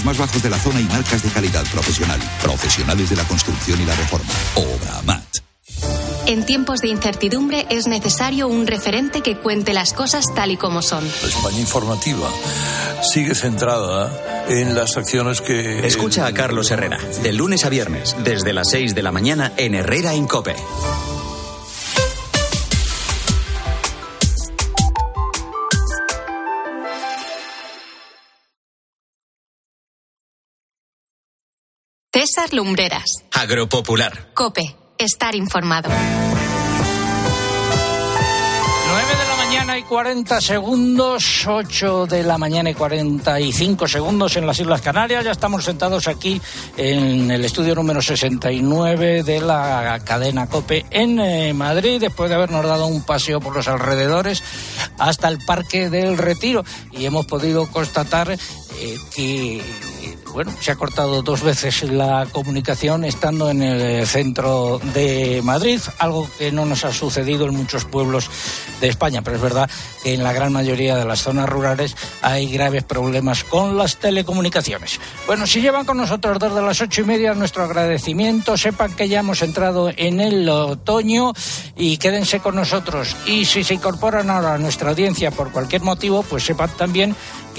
precios más bajos de la zona y marcas de calidad profesional. Profesionales de la construcción y la reforma. Obra Mat. En tiempos de incertidumbre es necesario un referente que cuente las cosas tal y como son. La España informativa sigue centrada en las acciones que... Escucha a Carlos Herrera, de lunes a viernes, desde las 6 de la mañana en Herrera Incope. César Lumbreras. Agropopular. Cope. Estar informado. 9 de la mañana y 40 segundos, 8 de la mañana y 45 segundos en las Islas Canarias. Ya estamos sentados aquí en el estudio número 69 de la cadena COPE en eh, Madrid, después de habernos dado un paseo por los alrededores hasta el Parque del Retiro. Y hemos podido constatar eh, que bueno, se ha cortado dos veces la comunicación estando en el centro de Madrid, algo que no nos ha sucedido en muchos pueblos de España, pero es verdad que en la gran mayoría de las zonas rurales hay graves problemas con las telecomunicaciones. Bueno, si llevan con nosotros desde las ocho y media nuestro agradecimiento, sepan que ya hemos entrado en el otoño y quédense con nosotros. Y si se incorporan ahora a nuestra audiencia por cualquier motivo, pues sepan también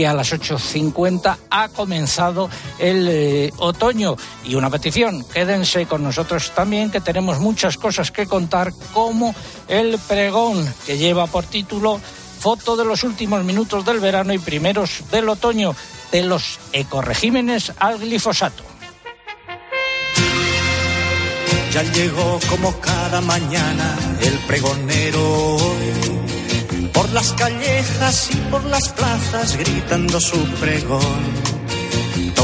a las 8.50 ha comenzado el eh, otoño. Y una petición, quédense con nosotros también, que tenemos muchas cosas que contar, como el pregón, que lleva por título Foto de los últimos minutos del verano y primeros del otoño, de los ecoregímenes al glifosato. Ya llegó como cada mañana el pregonero las callejas y por las plazas gritando su pregón.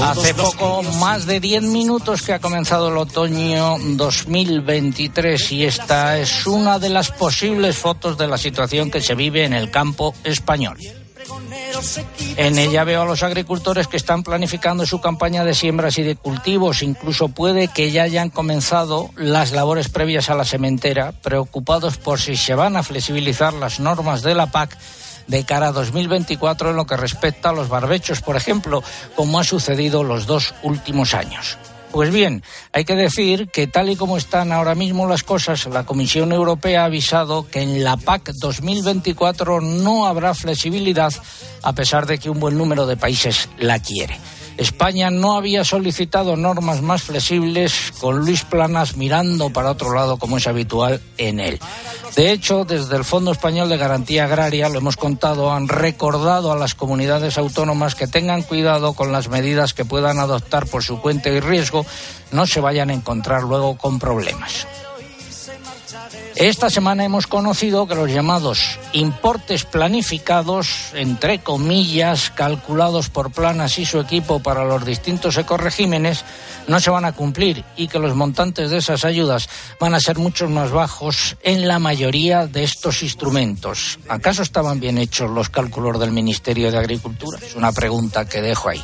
Hace poco más de 10 minutos que ha comenzado el otoño 2023 y esta es una de las posibles fotos de la situación que se vive en el campo español. En ella veo a los agricultores que están planificando su campaña de siembras y de cultivos. Incluso puede que ya hayan comenzado las labores previas a la sementera, preocupados por si se van a flexibilizar las normas de la PAC de cara a 2024 en lo que respecta a los barbechos, por ejemplo, como ha sucedido los dos últimos años. Pues bien, hay que decir que tal y como están ahora mismo las cosas, la Comisión Europea ha avisado que en la PAC 2024 no habrá flexibilidad a pesar de que un buen número de países la quiere. España no había solicitado normas más flexibles con Luis Planas mirando para otro lado como es habitual en él. De hecho, desde el Fondo Español de Garantía Agraria, lo hemos contado, han recordado a las comunidades autónomas que tengan cuidado con las medidas que puedan adoptar por su cuenta y riesgo, no se vayan a encontrar luego con problemas. Esta semana hemos conocido que los llamados importes planificados, entre comillas, calculados por Planas y su equipo para los distintos ecoregímenes, no se van a cumplir y que los montantes de esas ayudas van a ser mucho más bajos en la mayoría de estos instrumentos. ¿Acaso estaban bien hechos los cálculos del Ministerio de Agricultura? Es una pregunta que dejo ahí.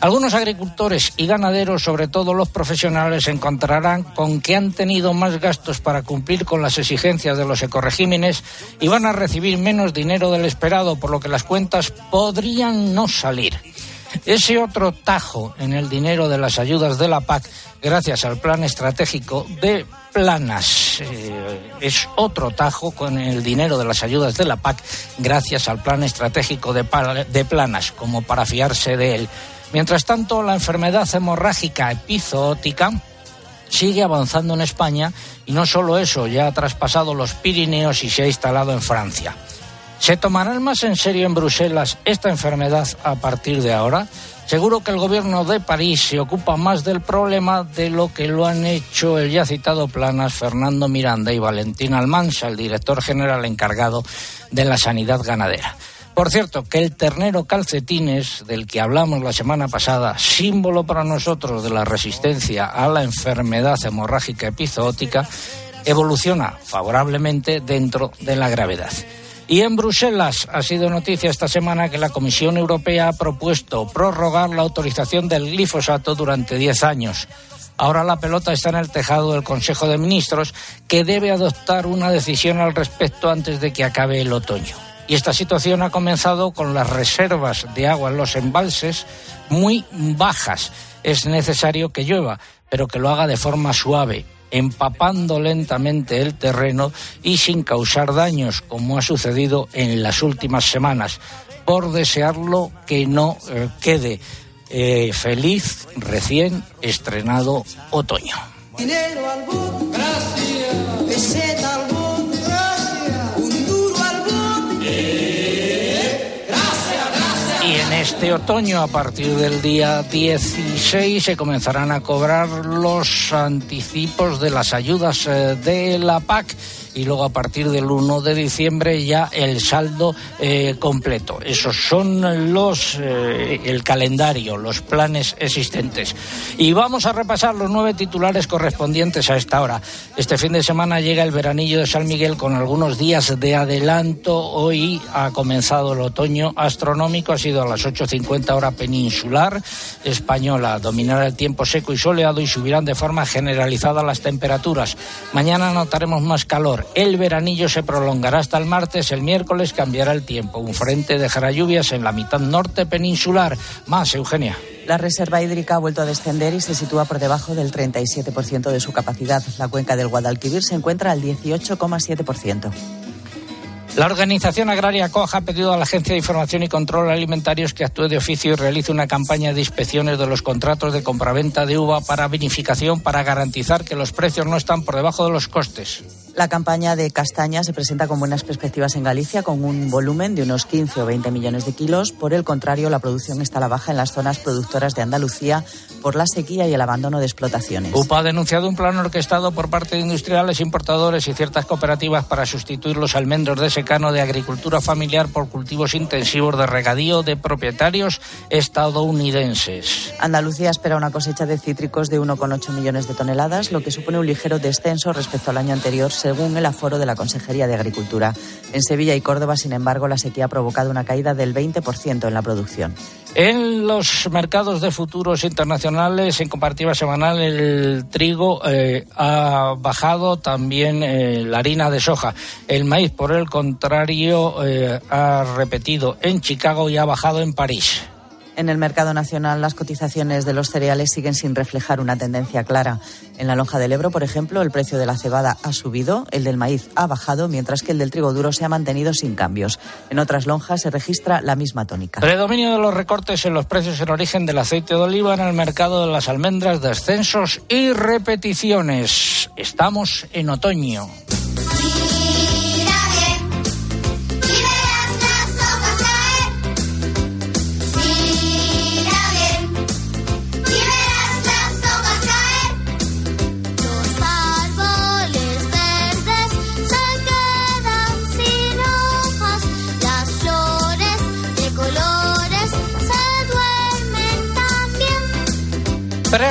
Algunos agricultores y ganaderos, sobre todo los profesionales, encontrarán con que han tenido más gastos para cumplir con las exigencias de los ecoregímenes y van a recibir menos dinero del esperado, por lo que las cuentas podrían no salir. Ese otro tajo en el dinero de las ayudas de la PAC, gracias al plan estratégico de Planas, eh, es otro tajo con el dinero de las ayudas de la PAC, gracias al plan estratégico de Planas, como para fiarse de él. Mientras tanto, la enfermedad hemorrágica epizootica sigue avanzando en España y no solo eso, ya ha traspasado los Pirineos y se ha instalado en Francia. ¿Se tomarán más en serio en Bruselas esta enfermedad a partir de ahora? Seguro que el gobierno de París se ocupa más del problema de lo que lo han hecho el ya citado Planas, Fernando Miranda y Valentín Almansa, el director general encargado de la sanidad ganadera. Por cierto, que el ternero calcetines, del que hablamos la semana pasada, símbolo para nosotros de la resistencia a la enfermedad hemorrágica epizootica, evoluciona favorablemente dentro de la gravedad. Y en Bruselas ha sido noticia esta semana que la Comisión Europea ha propuesto prorrogar la autorización del glifosato durante 10 años. Ahora la pelota está en el tejado del Consejo de Ministros, que debe adoptar una decisión al respecto antes de que acabe el otoño. Y esta situación ha comenzado con las reservas de agua en los embalses muy bajas. Es necesario que llueva, pero que lo haga de forma suave, empapando lentamente el terreno y sin causar daños, como ha sucedido en las últimas semanas. Por desearlo que no eh, quede eh, feliz recién estrenado otoño. Este otoño, a partir del día 16, se comenzarán a cobrar los anticipos de las ayudas eh, de la PAC y luego a partir del 1 de diciembre ya el saldo eh, completo. Esos son los eh, el calendario, los planes existentes. Y vamos a repasar los nueve titulares correspondientes a esta hora. Este fin de semana llega el veranillo de San Miguel con algunos días de adelanto. Hoy ha comenzado el otoño astronómico, ha sido a las 8.50 hora peninsular española. Dominará el tiempo seco y soleado y subirán de forma generalizada las temperaturas. Mañana notaremos más calor el veranillo se prolongará hasta el martes. El miércoles cambiará el tiempo. Un frente dejará lluvias en la mitad norte peninsular. Más, Eugenia. La reserva hídrica ha vuelto a descender y se sitúa por debajo del 37% de su capacidad. La cuenca del Guadalquivir se encuentra al 18,7%. La organización agraria COJA ha pedido a la Agencia de Información y Control Alimentarios que actúe de oficio y realice una campaña de inspecciones de los contratos de compraventa de uva para vinificación para garantizar que los precios no están por debajo de los costes. La campaña de castaña se presenta con buenas perspectivas en Galicia, con un volumen de unos 15 o 20 millones de kilos. Por el contrario, la producción está a la baja en las zonas productoras de Andalucía por la sequía y el abandono de explotaciones. UPA ha denunciado un plan orquestado por parte de industriales, importadores y ciertas cooperativas para sustituir los almendros de secano de agricultura familiar por cultivos intensivos de regadío de propietarios estadounidenses. Andalucía espera una cosecha de cítricos de 1,8 millones de toneladas, lo que supone un ligero descenso respecto al año anterior según el aforo de la Consejería de Agricultura. En Sevilla y Córdoba, sin embargo, la sequía ha provocado una caída del 20% en la producción. En los mercados de futuros internacionales, en comparativa semanal, el trigo eh, ha bajado, también eh, la harina de soja. El maíz, por el contrario, eh, ha repetido en Chicago y ha bajado en París. En el mercado nacional, las cotizaciones de los cereales siguen sin reflejar una tendencia clara. En la lonja del Ebro, por ejemplo, el precio de la cebada ha subido, el del maíz ha bajado, mientras que el del trigo duro se ha mantenido sin cambios. En otras lonjas se registra la misma tónica. Predominio de los recortes en los precios en origen del aceite de oliva en el mercado de las almendras, descensos y repeticiones. Estamos en otoño.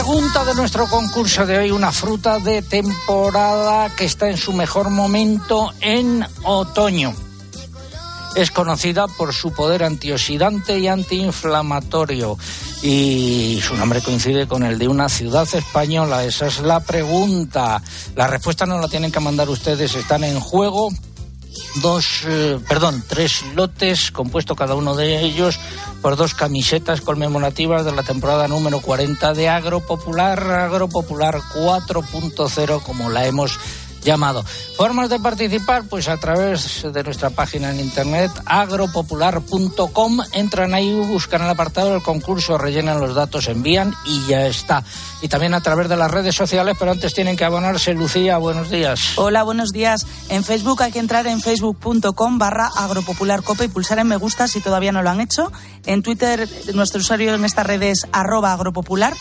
Pregunta de nuestro concurso de hoy, una fruta de temporada que está en su mejor momento en otoño. Es conocida por su poder antioxidante y antiinflamatorio y su nombre coincide con el de una ciudad española. Esa es la pregunta. La respuesta no la tienen que mandar ustedes, están en juego dos, eh, perdón, tres lotes, compuesto cada uno de ellos por dos camisetas conmemorativas de la temporada número 40 de Agropopular, Agropopular 4.0, como la hemos llamado. Formas de participar, pues a través de nuestra página en internet agropopular.com, entran ahí, buscan el apartado del concurso, rellenan los datos, envían y ya está. Y también a través de las redes sociales, pero antes tienen que abonarse. Lucía, buenos días. Hola, buenos días. En Facebook hay que entrar en facebook.com barra agropopularcope y pulsar en me gusta si todavía no lo han hecho. En Twitter, nuestro usuario en esta red es arroba agropopular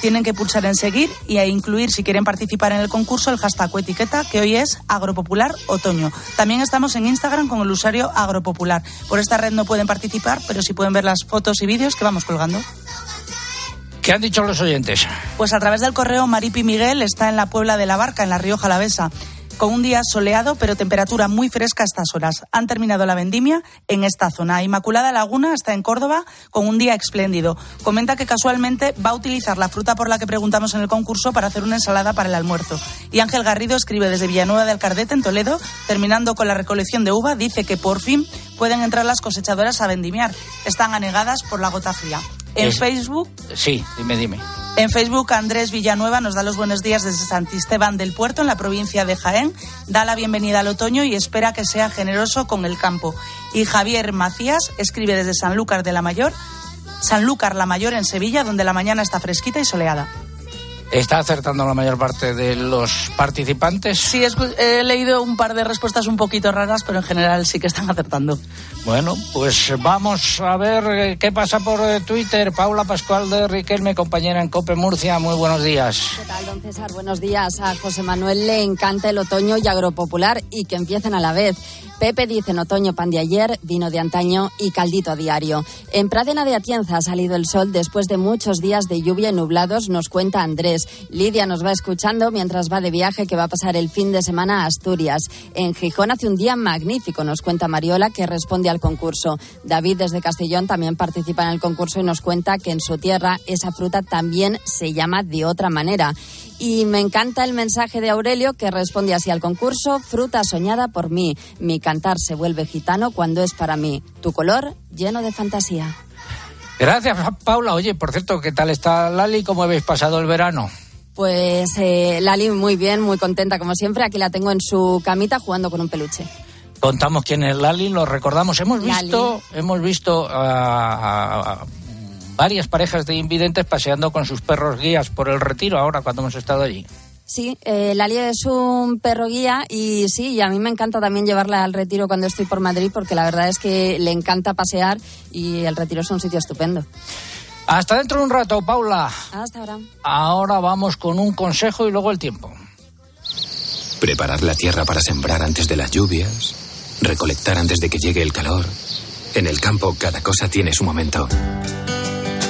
tienen que pulsar en seguir y a incluir, si quieren participar en el concurso, el hashtag o etiqueta que hoy es Agropopular Otoño. También estamos en Instagram con el usuario Agropopular. Por esta red no pueden participar, pero sí pueden ver las fotos y vídeos que vamos colgando. ¿Qué han dicho los oyentes? Pues a través del correo Maripi Miguel está en la Puebla de la Barca, en la Rioja Alavesa con un día soleado, pero temperatura muy fresca a estas horas. Han terminado la vendimia en esta zona. Inmaculada Laguna está en Córdoba con un día espléndido. Comenta que casualmente va a utilizar la fruta por la que preguntamos en el concurso para hacer una ensalada para el almuerzo. Y Ángel Garrido escribe desde Villanueva del Cardete, en Toledo, terminando con la recolección de uva, dice que por fin pueden entrar las cosechadoras a vendimiar. Están anegadas por la gota fría. En Facebook. Sí, dime, dime. En Facebook, Andrés Villanueva nos da los buenos días desde Santisteban del Puerto, en la provincia de Jaén. Da la bienvenida al otoño y espera que sea generoso con el campo. Y Javier Macías escribe desde Sanlúcar de la Mayor, Sanlúcar la Mayor en Sevilla, donde la mañana está fresquita y soleada. ¿Está acertando la mayor parte de los participantes? Sí, he leído un par de respuestas un poquito raras, pero en general sí que están acertando. Bueno, pues vamos a ver eh, qué pasa por eh, Twitter. Paula Pascual de Riquelme, compañera en Cope Murcia. Muy buenos días. ¿Qué tal, don César? Buenos días. A José Manuel le encanta el otoño y agropopular y que empiecen a la vez. Pepe dice en otoño pan de ayer, vino de antaño y caldito a diario. En Pradena de Atienza ha salido el sol después de muchos días de lluvia y nublados, nos cuenta Andrés. Lidia nos va escuchando mientras va de viaje que va a pasar el fin de semana a Asturias. En Gijón hace un día magnífico, nos cuenta Mariola, que responde al concurso. David desde Castellón también participa en el concurso y nos cuenta que en su tierra esa fruta también se llama de otra manera. Y me encanta el mensaje de Aurelio que responde así al concurso, fruta soñada por mí. Mi cantar se vuelve gitano cuando es para mí. Tu color lleno de fantasía. Gracias, Paula. Oye, por cierto, ¿qué tal está Lali? ¿Cómo habéis pasado el verano? Pues eh, Lali muy bien, muy contenta como siempre. Aquí la tengo en su camita jugando con un peluche. Contamos quién es Lali, lo recordamos. Hemos visto, hemos visto a varias parejas de invidentes paseando con sus perros guías por el retiro ahora cuando hemos estado allí. Sí, eh, Lali es un perro guía y sí, y a mí me encanta también llevarla al retiro cuando estoy por Madrid porque la verdad es que le encanta pasear y el retiro es un sitio estupendo. Hasta dentro de un rato, Paula. Hasta ahora. Ahora vamos con un consejo y luego el tiempo. Preparar la tierra para sembrar antes de las lluvias, recolectar antes de que llegue el calor. En el campo cada cosa tiene su momento.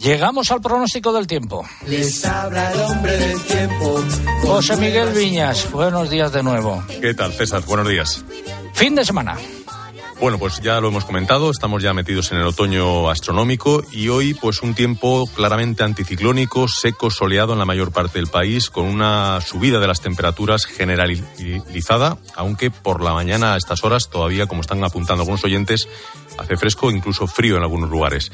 Llegamos al pronóstico del tiempo. Les habla el hombre del tiempo. José Miguel Viñas, buenos días de nuevo. ¿Qué tal, César? Buenos días. Fin de semana. Bueno, pues ya lo hemos comentado, estamos ya metidos en el otoño astronómico y hoy pues un tiempo claramente anticiclónico, seco, soleado en la mayor parte del país, con una subida de las temperaturas generalizada, aunque por la mañana a estas horas todavía, como están apuntando algunos oyentes, hace fresco, incluso frío en algunos lugares.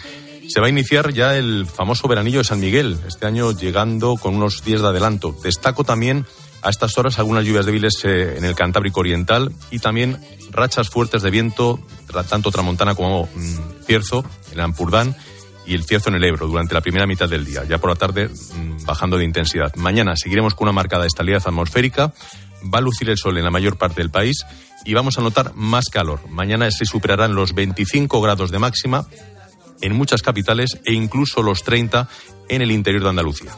Se va a iniciar ya el famoso veranillo de San Miguel, este año llegando con unos días de adelanto. Destaco también a estas horas algunas lluvias débiles eh, en el Cantábrico Oriental y también rachas fuertes de viento, tanto tramontana como mm, cierzo, en Ampurdán y el cierzo en el Ebro durante la primera mitad del día, ya por la tarde mm, bajando de intensidad. Mañana seguiremos con una marcada estabilidad atmosférica, va a lucir el sol en la mayor parte del país y vamos a notar más calor. Mañana se superarán los 25 grados de máxima en muchas capitales e incluso los 30 en el interior de Andalucía.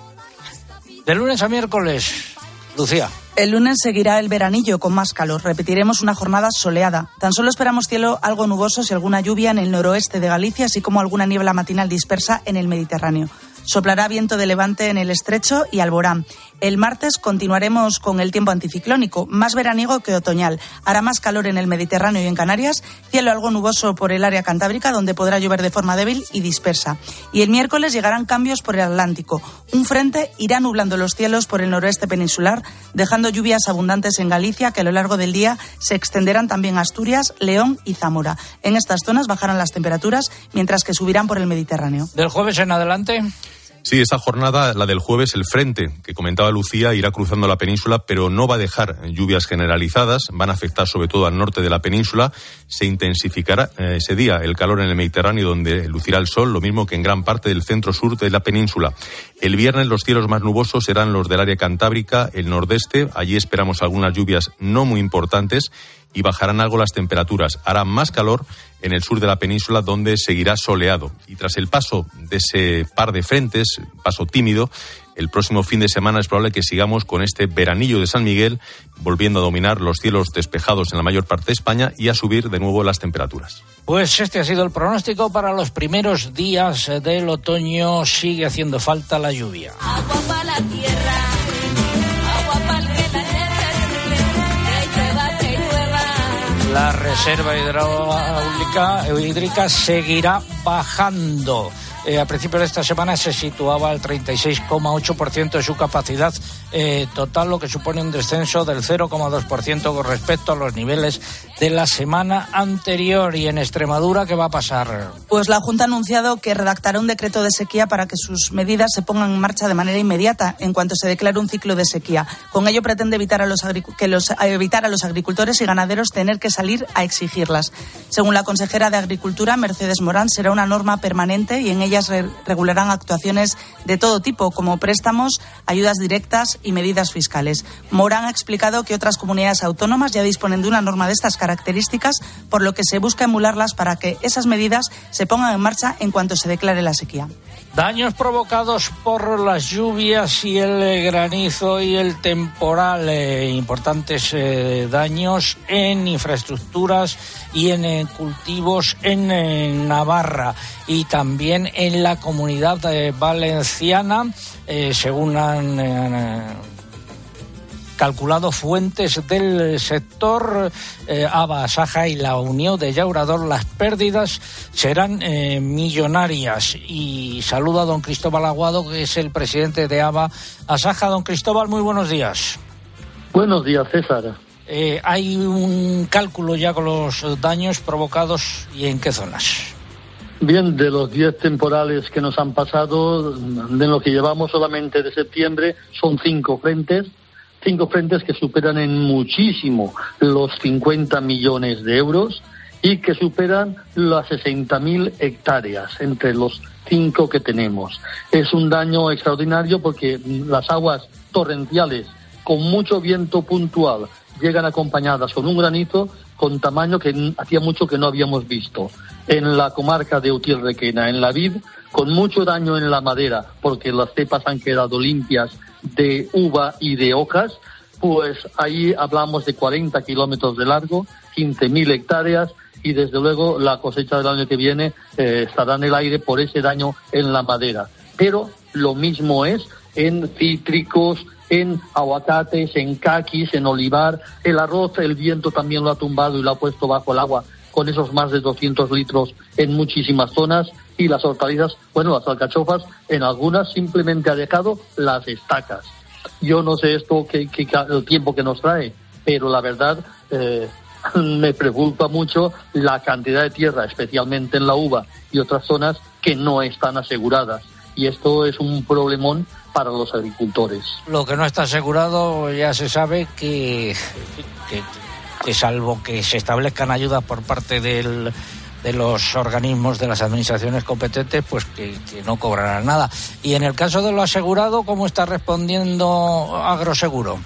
De lunes a miércoles, Lucía. El lunes seguirá el veranillo con más calor. Repetiremos una jornada soleada. Tan solo esperamos cielo algo nuboso y alguna lluvia en el noroeste de Galicia, así como alguna niebla matinal dispersa en el Mediterráneo. Soplará viento de levante en el estrecho y Alborán. El martes continuaremos con el tiempo anticiclónico, más veraniego que otoñal. Hará más calor en el Mediterráneo y en Canarias, cielo algo nuboso por el área cantábrica, donde podrá llover de forma débil y dispersa. Y el miércoles llegarán cambios por el Atlántico. Un frente irá nublando los cielos por el noroeste peninsular, dejando lluvias abundantes en Galicia, que a lo largo del día se extenderán también a Asturias, León y Zamora. En estas zonas bajarán las temperaturas, mientras que subirán por el Mediterráneo. Del jueves en adelante. Sí, esa jornada, la del jueves, el frente que comentaba Lucía, irá cruzando la península, pero no va a dejar lluvias generalizadas, van a afectar sobre todo al norte de la península, se intensificará eh, ese día el calor en el Mediterráneo, donde lucirá el sol, lo mismo que en gran parte del centro-sur de la península. El viernes los cielos más nubosos serán los del área cantábrica, el nordeste, allí esperamos algunas lluvias no muy importantes y bajarán algo las temperaturas. Hará más calor en el sur de la península, donde seguirá soleado. Y tras el paso de ese par de frentes, paso tímido, el próximo fin de semana es probable que sigamos con este veranillo de San Miguel, volviendo a dominar los cielos despejados en la mayor parte de España y a subir de nuevo las temperaturas. Pues este ha sido el pronóstico para los primeros días del otoño. Sigue haciendo falta la lluvia. Agua para la tierra, la reserva hidráulica hídrica seguirá bajando. Eh, a principios de esta semana se situaba al 36,8% de su capacidad eh, total, lo que supone un descenso del 0,2% con respecto a los niveles de la semana anterior. ¿Y en Extremadura qué va a pasar? Pues la Junta ha anunciado que redactará un decreto de sequía para que sus medidas se pongan en marcha de manera inmediata en cuanto se declare un ciclo de sequía. Con ello pretende evitar a los, que los, evitar a los agricultores y ganaderos tener que salir a exigirlas. Según la consejera de Agricultura, Mercedes Morán, será una norma permanente y en ella regularán actuaciones de todo tipo, como préstamos, ayudas directas y medidas fiscales. Morán ha explicado que otras comunidades autónomas ya disponen de una norma de estas características, por lo que se busca emularlas para que esas medidas se pongan en marcha en cuanto se declare la sequía. Daños provocados por las lluvias y el granizo y el temporal. Eh, importantes eh, daños en infraestructuras y en eh, cultivos en Navarra y también en la comunidad valenciana, según han calculado fuentes del sector eh, ABA, Saja y la Unión de Llaurador, las pérdidas serán eh, millonarias. Y saludo a don Cristóbal Aguado, que es el presidente de ABA, Asaja. Don Cristóbal, muy buenos días. Buenos días, César. Eh, ¿Hay un cálculo ya con los daños provocados y en qué zonas? Bien, de los 10 temporales que nos han pasado, de lo que llevamos solamente de septiembre, son cinco frentes cinco frentes que superan en muchísimo los 50 millones de euros y que superan las 60.000 hectáreas entre los cinco que tenemos. Es un daño extraordinario porque las aguas torrenciales con mucho viento puntual llegan acompañadas con un granito con tamaño que hacía mucho que no habíamos visto. En la comarca de Utiel-Requena, en la vid, con mucho daño en la madera, porque las cepas han quedado limpias de uva y de hojas, pues ahí hablamos de 40 kilómetros de largo, 15.000 hectáreas y desde luego la cosecha del año que viene eh, estará en el aire por ese daño en la madera. Pero lo mismo es en cítricos, en aguacates, en caquis, en olivar. El arroz, el viento también lo ha tumbado y lo ha puesto bajo el agua con esos más de 200 litros en muchísimas zonas. Y las hortalizas, bueno, las alcachofas, en algunas simplemente ha dejado las estacas. Yo no sé esto, que, el tiempo que nos trae, pero la verdad eh, me preocupa mucho la cantidad de tierra, especialmente en la uva y otras zonas que no están aseguradas. Y esto es un problemón para los agricultores. Lo que no está asegurado ya se sabe que, que salvo que se establezcan ayudas por parte del de los organismos de las administraciones competentes, pues que, no cobrarán nada. Y en el caso de lo asegurado, ¿cómo está respondiendo Agroseguro?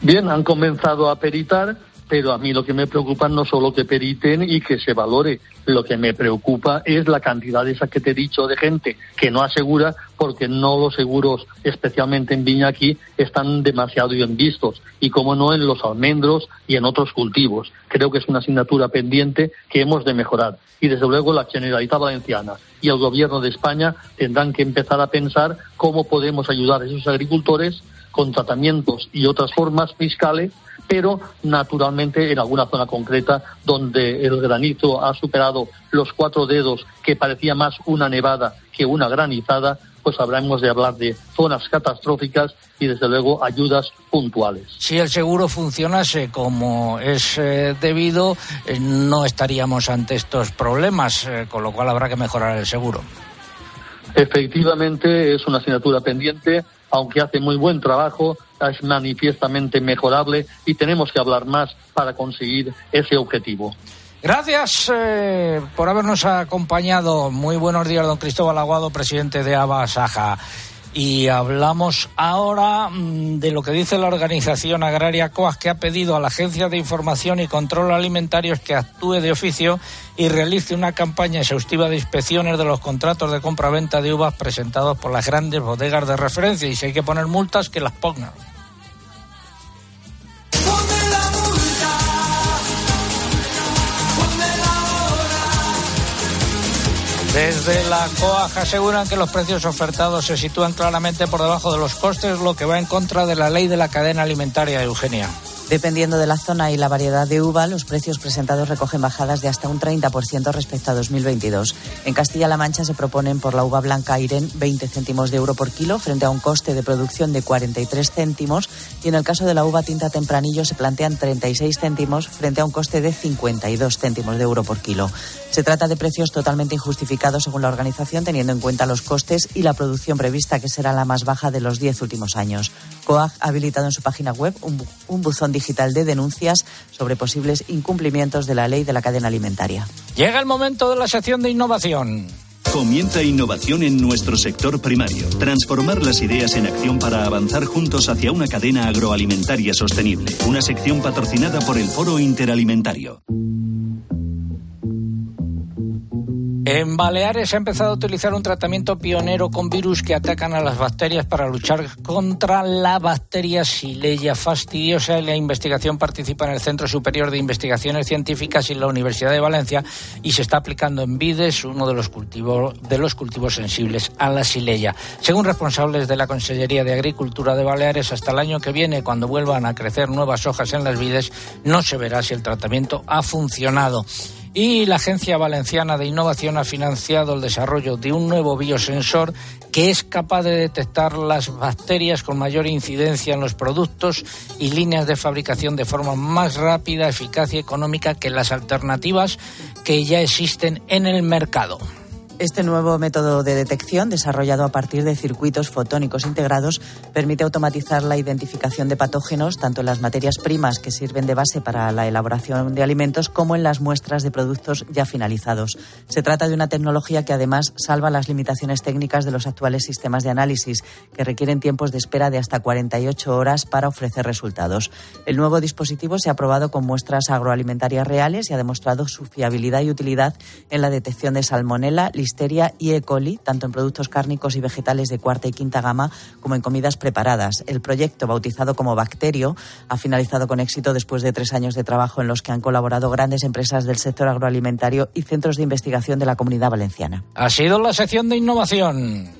Bien, han comenzado a peritar pero a mí lo que me preocupa no solo que periten y que se valore, lo que me preocupa es la cantidad esa que te he dicho de gente que no asegura porque no los seguros, especialmente en viña aquí, están demasiado bien vistos y como no en los almendros y en otros cultivos. Creo que es una asignatura pendiente que hemos de mejorar y desde luego la Generalitat Valenciana y el Gobierno de España tendrán que empezar a pensar cómo podemos ayudar a esos agricultores con tratamientos y otras formas fiscales pero naturalmente en alguna zona concreta donde el granizo ha superado los cuatro dedos, que parecía más una nevada que una granizada, pues habremos de hablar de zonas catastróficas y desde luego ayudas puntuales. Si el seguro funcionase como es eh, debido, eh, no estaríamos ante estos problemas, eh, con lo cual habrá que mejorar el seguro. Efectivamente, es una asignatura pendiente, aunque hace muy buen trabajo, es manifiestamente mejorable y tenemos que hablar más para conseguir ese objetivo. Gracias eh, por habernos acompañado. Muy buenos días, don Cristóbal Aguado, presidente de ABA Saja. Y hablamos ahora mm, de lo que dice la organización agraria COAS, que ha pedido a la Agencia de Información y Control Alimentarios que actúe de oficio y realice una campaña exhaustiva de inspecciones de los contratos de compra-venta de uvas presentados por las grandes bodegas de referencia. Y si hay que poner multas, que las pongan. Desde la COAG aseguran que los precios ofertados se sitúan claramente por debajo de los costes, lo que va en contra de la ley de la cadena alimentaria, Eugenia. Dependiendo de la zona y la variedad de uva, los precios presentados recogen bajadas de hasta un 30% respecto a 2022. En Castilla-La Mancha se proponen por la uva blanca Irén 20 céntimos de euro por kilo frente a un coste de producción de 43 céntimos y en el caso de la uva tinta tempranillo se plantean 36 céntimos frente a un coste de 52 céntimos de euro por kilo. Se trata de precios totalmente injustificados según la organización teniendo en cuenta los costes y la producción prevista que será la más baja de los 10 últimos años. COAG ha habilitado en su página web un, un buzón digital de denuncias sobre posibles incumplimientos de la ley de la cadena alimentaria. Llega el momento de la sección de innovación. Comienza innovación en nuestro sector primario. Transformar las ideas en acción para avanzar juntos hacia una cadena agroalimentaria sostenible. Una sección patrocinada por el Foro Interalimentario. En Baleares se ha empezado a utilizar un tratamiento pionero con virus que atacan a las bacterias para luchar contra la bacteria Sileya fastidiosa. La investigación participa en el Centro Superior de Investigaciones Científicas y la Universidad de Valencia y se está aplicando en vides, uno de los cultivos, de los cultivos sensibles a la Sileya. Según responsables de la Consellería de Agricultura de Baleares, hasta el año que viene, cuando vuelvan a crecer nuevas hojas en las vides, no se verá si el tratamiento ha funcionado. Y la Agencia Valenciana de Innovación ha financiado el desarrollo de un nuevo biosensor que es capaz de detectar las bacterias con mayor incidencia en los productos y líneas de fabricación de forma más rápida, eficaz y económica que las alternativas que ya existen en el mercado. Este nuevo método de detección, desarrollado a partir de circuitos fotónicos integrados, permite automatizar la identificación de patógenos tanto en las materias primas que sirven de base para la elaboración de alimentos como en las muestras de productos ya finalizados. Se trata de una tecnología que además salva las limitaciones técnicas de los actuales sistemas de análisis, que requieren tiempos de espera de hasta 48 horas para ofrecer resultados. El nuevo dispositivo se ha probado con muestras agroalimentarias reales y ha demostrado su fiabilidad y utilidad en la detección de salmonela, listeria y E. coli, tanto en productos cárnicos y vegetales de cuarta y quinta gama como en comidas preparadas. El proyecto, bautizado como Bacterio, ha finalizado con éxito después de tres años de trabajo en los que han colaborado grandes empresas del sector agroalimentario y centros de investigación de la comunidad valenciana. Ha sido la sección de innovación.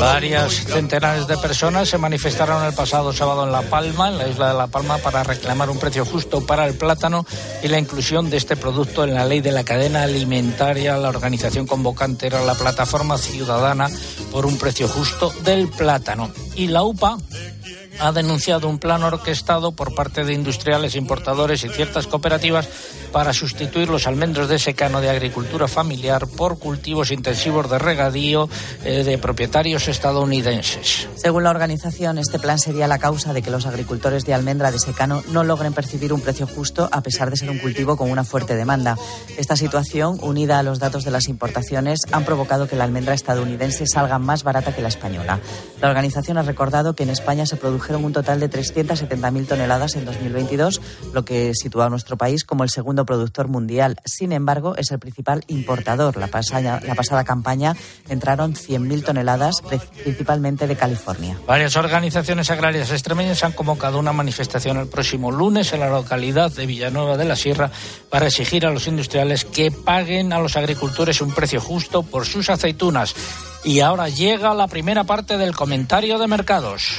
Varias centenares de personas se manifestaron el pasado sábado en La Palma, en la isla de La Palma, para reclamar un precio justo para el plátano y la inclusión de este producto en la ley de la cadena alimentaria. La organización convocante era la Plataforma Ciudadana por un precio justo del plátano. Y la UPA ha denunciado un plan orquestado por parte de industriales, importadores y ciertas cooperativas para sustituir los almendros de secano de agricultura familiar por cultivos intensivos de regadío eh, de propietarios estadounidenses. Según la organización, este plan sería la causa de que los agricultores de almendra de secano no logren percibir un precio justo a pesar de ser un cultivo con una fuerte demanda. Esta situación, unida a los datos de las importaciones, han provocado que la almendra estadounidense salga más barata que la española. La organización ha recordado que en España se produjeron un total de 370.000 toneladas en 2022, lo que sitúa a nuestro país como el segundo productor mundial. Sin embargo, es el principal importador. La pasada, la pasada campaña entraron 100.000 toneladas, principalmente de California. Varias organizaciones agrarias extremeñas han convocado una manifestación el próximo lunes en la localidad de Villanueva de la Sierra para exigir a los industriales que paguen a los agricultores un precio justo por sus aceitunas. Y ahora llega la primera parte del comentario de mercados.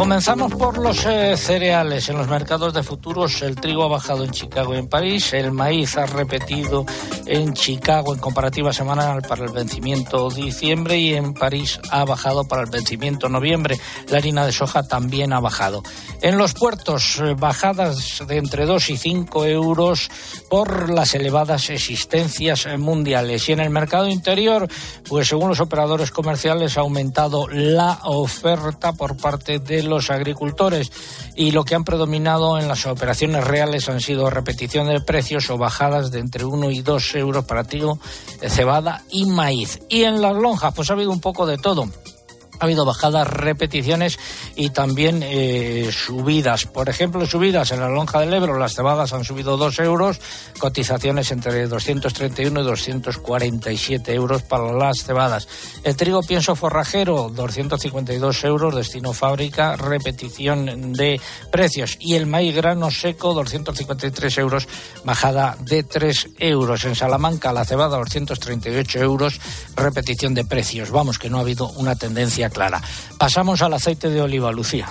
Comenzamos por los eh, cereales. En los mercados de futuros el trigo ha bajado en Chicago y en París, el maíz ha repetido en Chicago en comparativa semanal para el vencimiento diciembre y en París ha bajado para el vencimiento noviembre. La harina de soja también ha bajado. En los puertos, eh, bajadas de entre 2 y 5 euros por las elevadas existencias eh, mundiales. Y en el mercado interior, pues según los operadores comerciales ha aumentado la oferta por parte de los agricultores y lo que han predominado en las operaciones reales han sido repetición de precios o bajadas de entre 1 y 2 euros para trigo, cebada y maíz. Y en las lonjas pues ha habido un poco de todo ha habido bajadas, repeticiones y también eh, subidas. Por ejemplo, subidas en la lonja del Ebro, las cebadas han subido 2 euros, cotizaciones entre 231 y 247 euros para las cebadas. El trigo pienso forrajero, 252 euros, destino fábrica, repetición de precios. Y el maíz grano seco, 253 euros, bajada de 3 euros. En Salamanca, la cebada, 238 euros, repetición de precios. Vamos, que no ha habido una tendencia clara. Pasamos al aceite de oliva, Lucía.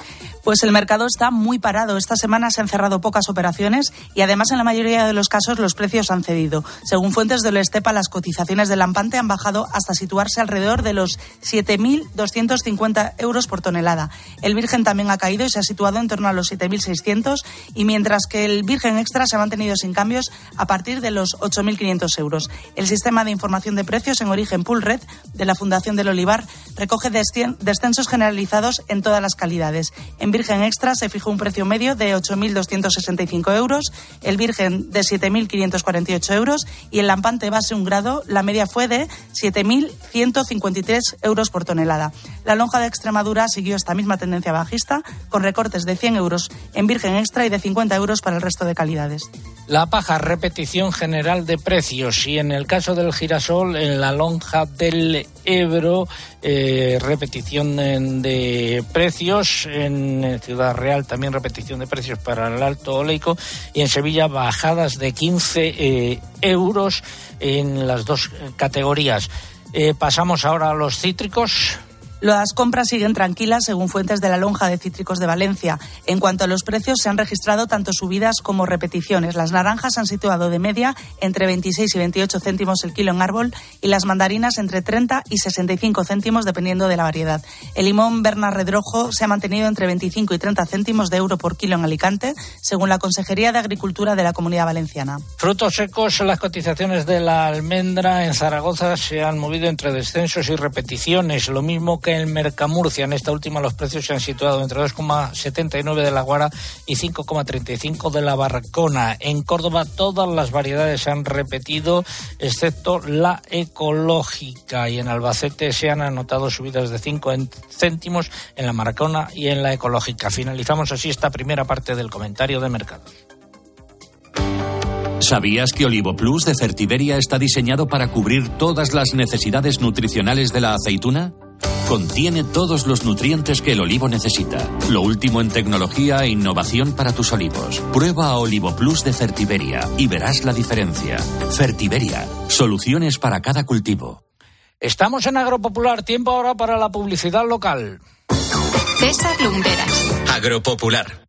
Pues el mercado está muy parado. Esta semana se han cerrado pocas operaciones y además en la mayoría de los casos los precios han cedido. Según fuentes de Estepa, las cotizaciones del Lampante han bajado hasta situarse alrededor de los 7.250 euros por tonelada. El Virgen también ha caído y se ha situado en torno a los 7.600 y mientras que el Virgen Extra se ha mantenido sin cambios a partir de los 8.500 euros. El sistema de información de precios en origen Pool Red de la Fundación del Olivar recoge descensos generalizados en todas las calidades. Virgen Extra se fijó un precio medio de 8.265 euros, el Virgen de 7.548 euros y el Lampante base un grado, la media fue de 7.153 euros por tonelada. La lonja de Extremadura siguió esta misma tendencia bajista, con recortes de 100 euros en Virgen Extra y de 50 euros para el resto de calidades. La paja, repetición general de precios y en el caso del girasol, en la lonja del Ebro, eh, repetición de precios en en Ciudad Real también repetición de precios para el alto oleico y en Sevilla bajadas de 15 eh, euros en las dos categorías. Eh, pasamos ahora a los cítricos. Las compras siguen tranquilas según fuentes de la lonja de cítricos de Valencia. En cuanto a los precios, se han registrado tanto subidas como repeticiones. Las naranjas han situado de media entre 26 y 28 céntimos el kilo en árbol y las mandarinas entre 30 y 65 céntimos dependiendo de la variedad. El limón Berna Redrojo se ha mantenido entre 25 y 30 céntimos de euro por kilo en Alicante, según la Consejería de Agricultura de la Comunidad Valenciana. Frutos secos, las cotizaciones de la almendra en Zaragoza se han movido entre descensos y repeticiones, lo mismo que en Mercamurcia. En esta última los precios se han situado entre 2,79 de la guara y 5,35 de la barracona. En Córdoba todas las variedades se han repetido, excepto la ecológica. Y en Albacete se han anotado subidas de 5 céntimos en la maracona y en la ecológica. Finalizamos así esta primera parte del comentario de mercados. ¿Sabías que Olivo Plus de Fertiberia está diseñado para cubrir todas las necesidades nutricionales de la aceituna? Contiene todos los nutrientes que el olivo necesita. Lo último en tecnología e innovación para tus olivos. Prueba Olivo Plus de Fertiberia y verás la diferencia. Fertiberia, soluciones para cada cultivo. Estamos en Agropopular, tiempo ahora para la publicidad local. César Lumberas. Agropopular.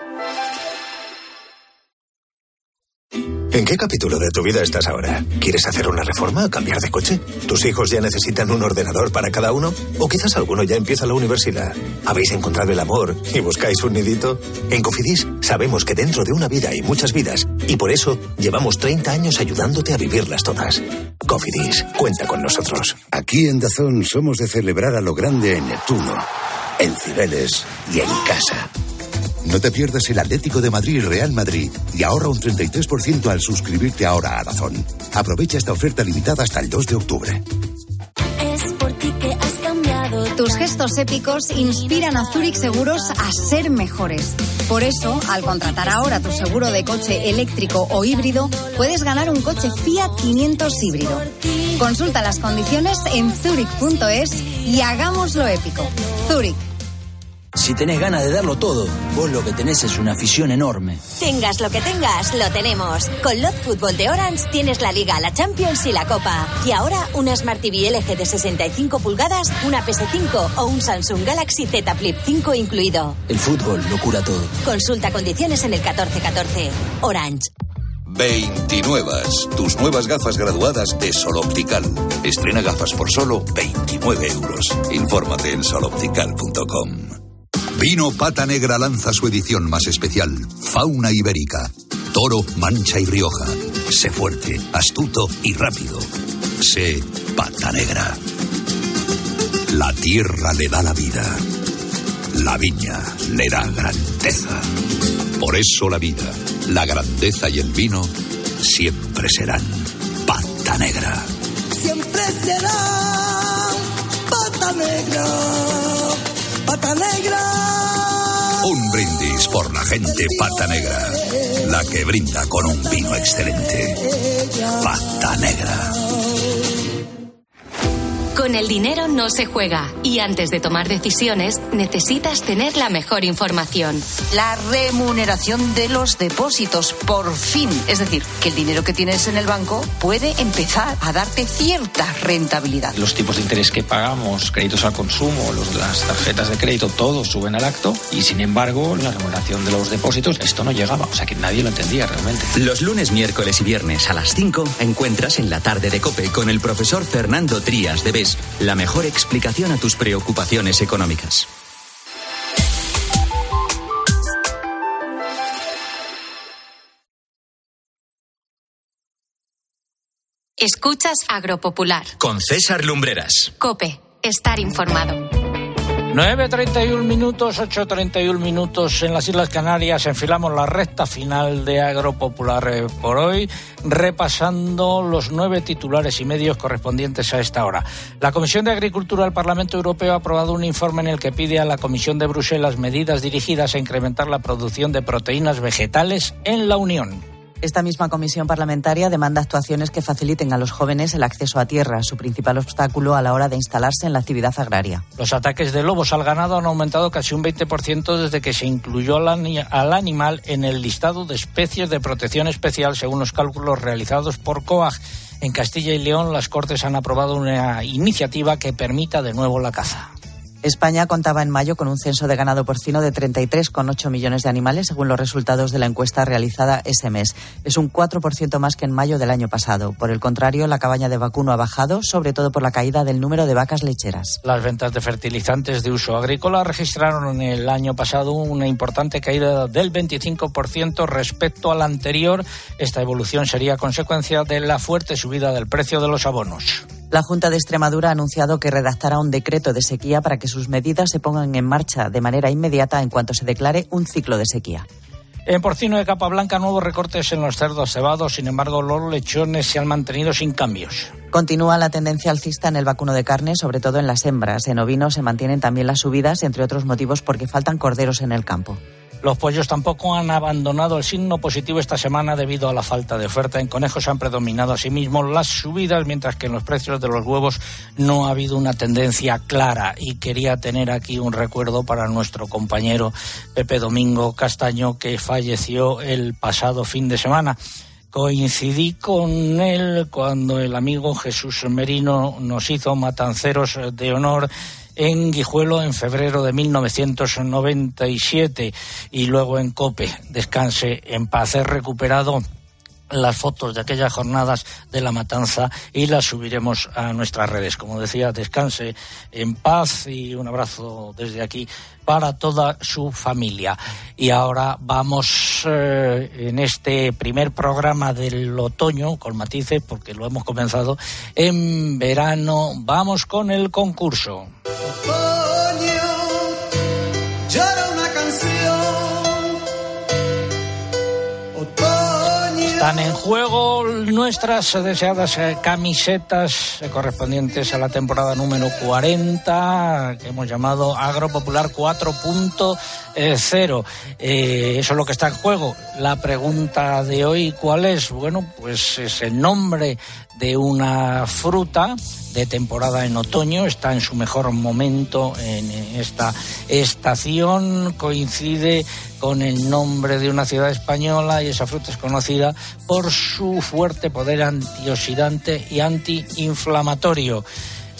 ¿En qué capítulo de tu vida estás ahora? ¿Quieres hacer una reforma cambiar de coche? ¿Tus hijos ya necesitan un ordenador para cada uno? ¿O quizás alguno ya empieza la universidad? ¿Habéis encontrado el amor y buscáis un nidito? En Cofidis sabemos que dentro de una vida hay muchas vidas y por eso llevamos 30 años ayudándote a vivirlas todas. Cofidis, cuenta con nosotros. Aquí en Dazón somos de celebrar a lo grande en Neptuno, en Cibeles y en casa. No te pierdas el Atlético de Madrid y Real Madrid y ahorra un 33% al suscribirte ahora a Dazón. Aprovecha esta oferta limitada hasta el 2 de octubre. Es por ti que has cambiado. Tus gestos épicos inspiran a Zurich Seguros a ser mejores. Por eso, al contratar ahora tu seguro de coche eléctrico o híbrido, puedes ganar un coche Fiat 500 híbrido. Consulta las condiciones en zurich.es y hagámoslo épico. Zurich si tenés ganas de darlo todo, vos lo que tenés es una afición enorme. Tengas lo que tengas, lo tenemos. Con Lot Fútbol de Orange tienes la Liga, la Champions y la Copa. Y ahora una Smart TV LG de 65 pulgadas, una PS5 o un Samsung Galaxy Z Flip 5 incluido. El fútbol lo cura todo. Consulta condiciones en el 1414. Orange. 29. Tus nuevas gafas graduadas de Sol Optical. Estrena gafas por solo 29 euros. Infórmate en soloptical.com. Vino Pata Negra lanza su edición más especial, Fauna Ibérica. Toro, Mancha y Rioja. Sé fuerte, astuto y rápido. Sé Pata Negra. La tierra le da la vida. La viña le da grandeza. Por eso la vida, la grandeza y el vino siempre serán Pata Negra. Siempre será pata negra, pata negra. Un brindis por la gente Pata Negra. La que brinda con un vino excelente. Pata Negra. Con el dinero no se juega y antes de tomar decisiones necesitas tener la mejor información. La remuneración de los depósitos, por fin. Es decir, que el dinero que tienes en el banco puede empezar a darte cierta rentabilidad. Los tipos de interés que pagamos, créditos al consumo, los, las tarjetas de crédito, todos suben al acto y sin embargo la remuneración de los depósitos, esto no llegaba. O sea que nadie lo entendía realmente. Los lunes, miércoles y viernes a las 5 encuentras en la tarde de Cope con el profesor Fernando Trías de La mejor explicación a tus preocupaciones económicas. Escuchas Agropopular. Con César Lumbreras. Cope, estar informado. 9.31 minutos, 8.31 minutos en las Islas Canarias. Enfilamos la recta final de Agropopular eh, por hoy, repasando los nueve titulares y medios correspondientes a esta hora. La Comisión de Agricultura del Parlamento Europeo ha aprobado un informe en el que pide a la Comisión de Bruselas medidas dirigidas a incrementar la producción de proteínas vegetales en la Unión. Esta misma comisión parlamentaria demanda actuaciones que faciliten a los jóvenes el acceso a tierra, su principal obstáculo a la hora de instalarse en la actividad agraria. Los ataques de lobos al ganado han aumentado casi un 20% desde que se incluyó al, al, animal en el listado de especies de protección especial, según los cálculos realizados por COAG. En Castilla y León, las Cortes han aprobado una iniciativa que permita de nuevo la caza. España contaba en mayo con un censo de ganado porcino de 33,8 millones de animales, según los resultados de la encuesta realizada ese mes. Es un 4% más que en mayo del año pasado. Por el contrario, la cabaña de vacuno ha bajado, sobre todo por la caída del número de vacas lecheras. Las ventas de fertilizantes de uso agrícola registraron en el año pasado una importante caída del 25% respecto al anterior. Esta evolución sería consecuencia de la fuerte subida del precio de los abonos. La Junta de Extremadura ha anunciado que redactará un decreto de sequía para que sus medidas se pongan en marcha de manera inmediata en cuanto se declare un ciclo de sequía. En porcino de capa blanca, nuevos recortes en los cerdos cebados. Sin embargo, los lechones se han mantenido sin cambios. Continúa la tendencia alcista en el vacuno de carne, sobre todo en las hembras. En ovinos se mantienen también las subidas, entre otros motivos porque faltan corderos en el campo. Los pollos tampoco han abandonado el signo positivo esta semana debido a la falta de oferta. En conejos han predominado asimismo las subidas, mientras que en los precios de los huevos no ha habido una tendencia clara. Y quería tener aquí un recuerdo para nuestro compañero Pepe Domingo Castaño, que falleció el pasado fin de semana coincidí con él cuando el amigo Jesús Merino nos hizo matanceros de honor en Guijuelo en febrero de 1997 y luego en Cope. Descanse en paz. He recuperado las fotos de aquellas jornadas de la matanza y las subiremos a nuestras redes. Como decía, descanse en paz y un abrazo desde aquí para toda su familia. Y ahora vamos eh, en este primer programa del otoño, con matices, porque lo hemos comenzado en verano, vamos con el concurso. Están en juego nuestras deseadas eh, camisetas correspondientes a la temporada número 40 que hemos llamado Agropopular 4.0. Eh, eso es lo que está en juego. La pregunta de hoy, ¿cuál es? Bueno, pues es el nombre de una fruta de temporada en otoño, está en su mejor momento en esta estación, coincide con el nombre de una ciudad española y esa fruta es conocida por su fuerte poder antioxidante y antiinflamatorio.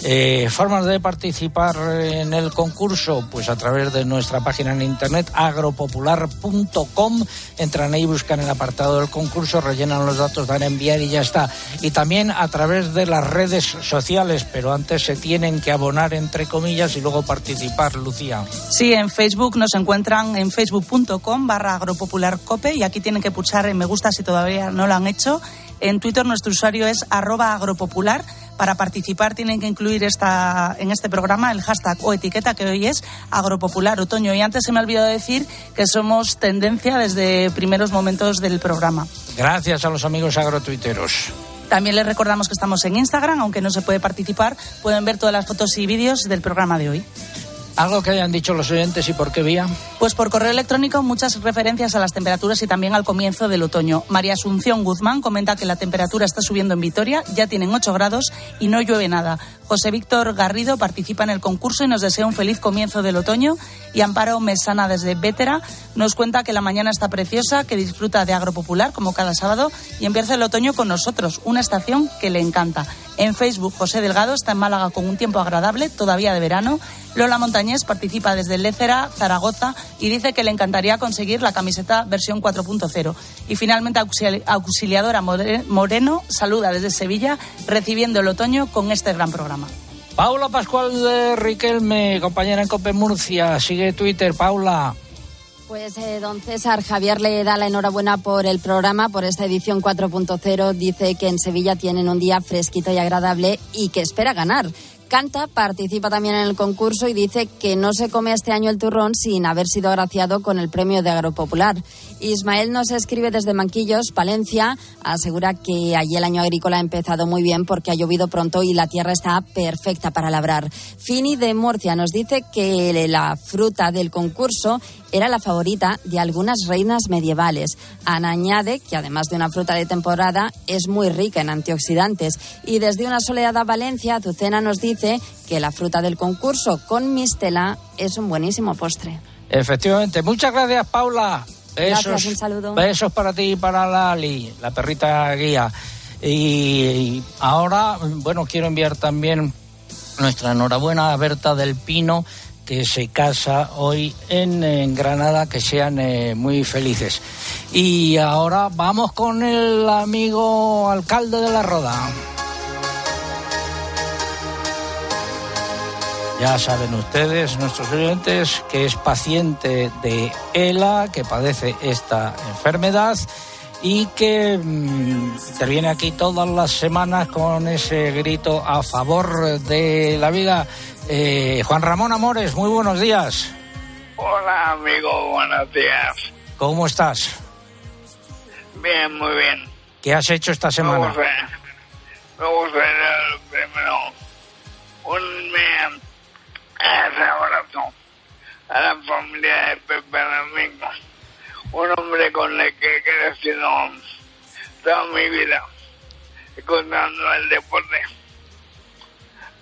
Eh, formas de participar en el concurso, pues a través de nuestra página en internet agropopular.com. Entran ahí, buscan el apartado del concurso, rellenan los datos, dan a enviar y ya está. Y también a través de las redes sociales, pero antes se tienen que abonar entre comillas y luego participar, Lucía. Sí, en Facebook nos encuentran en facebook.com barra agropopularcope y aquí tienen que pulsar en me gusta si todavía no lo han hecho. En Twitter nuestro usuario es arroba agropopular para participar tienen que incluir esta, en este programa el hashtag o etiqueta que hoy es Agropopular Otoño. Y antes se me ha olvidado decir que somos tendencia desde primeros momentos del programa. Gracias a los amigos agrotuiteros. También les recordamos que estamos en Instagram, aunque no se puede participar, pueden ver todas las fotos y vídeos del programa de hoy. ¿Algo que hayan dicho los oyentes y por qué vía? Pues por correo electrónico muchas referencias a las temperaturas y también al comienzo del otoño. María Asunción Guzmán comenta que la temperatura está subiendo en Vitoria, ya tienen 8 grados y no llueve nada. José Víctor Garrido participa en el concurso y nos desea un feliz comienzo del otoño. Y Amparo Mesana desde Vétera nos cuenta que la mañana está preciosa, que disfruta de Agropopular como cada sábado y empieza el otoño con nosotros, una estación que le encanta. En Facebook, José Delgado está en Málaga con un tiempo agradable, todavía de verano. Lola Montañés participa desde Lécera, Zaragoza, y dice que le encantaría conseguir la camiseta versión 4.0. Y finalmente, Auxiliadora Moreno saluda desde Sevilla, recibiendo el otoño con este gran programa. Paula Pascual de Riquelme, compañera en Cope Murcia, sigue Twitter. Paula. Pues eh, don César Javier le da la enhorabuena por el programa, por esta edición 4.0. Dice que en Sevilla tienen un día fresquito y agradable y que espera ganar. Canta, participa también en el concurso y dice que no se come este año el turrón sin haber sido agraciado con el premio de Agropopular. Ismael nos escribe desde Manquillos, Palencia, asegura que allí el año agrícola ha empezado muy bien porque ha llovido pronto y la tierra está perfecta para labrar. Fini de Murcia nos dice que la fruta del concurso era la favorita de algunas reinas medievales. Ana añade que además de una fruta de temporada es muy rica en antioxidantes y desde una soleada Valencia, Azucena nos dice que la fruta del concurso con mistela es un buenísimo postre. Efectivamente. Muchas gracias, Paula. Besos, gracias, un saludo. Besos para ti y para Lali, la perrita guía. Y ahora, bueno, quiero enviar también nuestra enhorabuena a Berta del Pino, que se casa hoy en, Granada, que sean eh, muy felices. Y ahora vamos con el amigo alcalde de la Roda. Ya saben ustedes, nuestros oyentes, que es paciente de ELA, que padece esta enfermedad y que mm, interviene aquí todas las semanas con ese grito a favor de la vida. Eh, Juan Ramón Amores, muy buenos días. Hola, amigo, buenos días. ¿Cómo estás? Bien, muy bien. ¿Qué has hecho esta semana? Me gustaría, primero a la familia de Pepe Domingo, un hombre con el que he crecido toda mi vida, escuchando el deporte.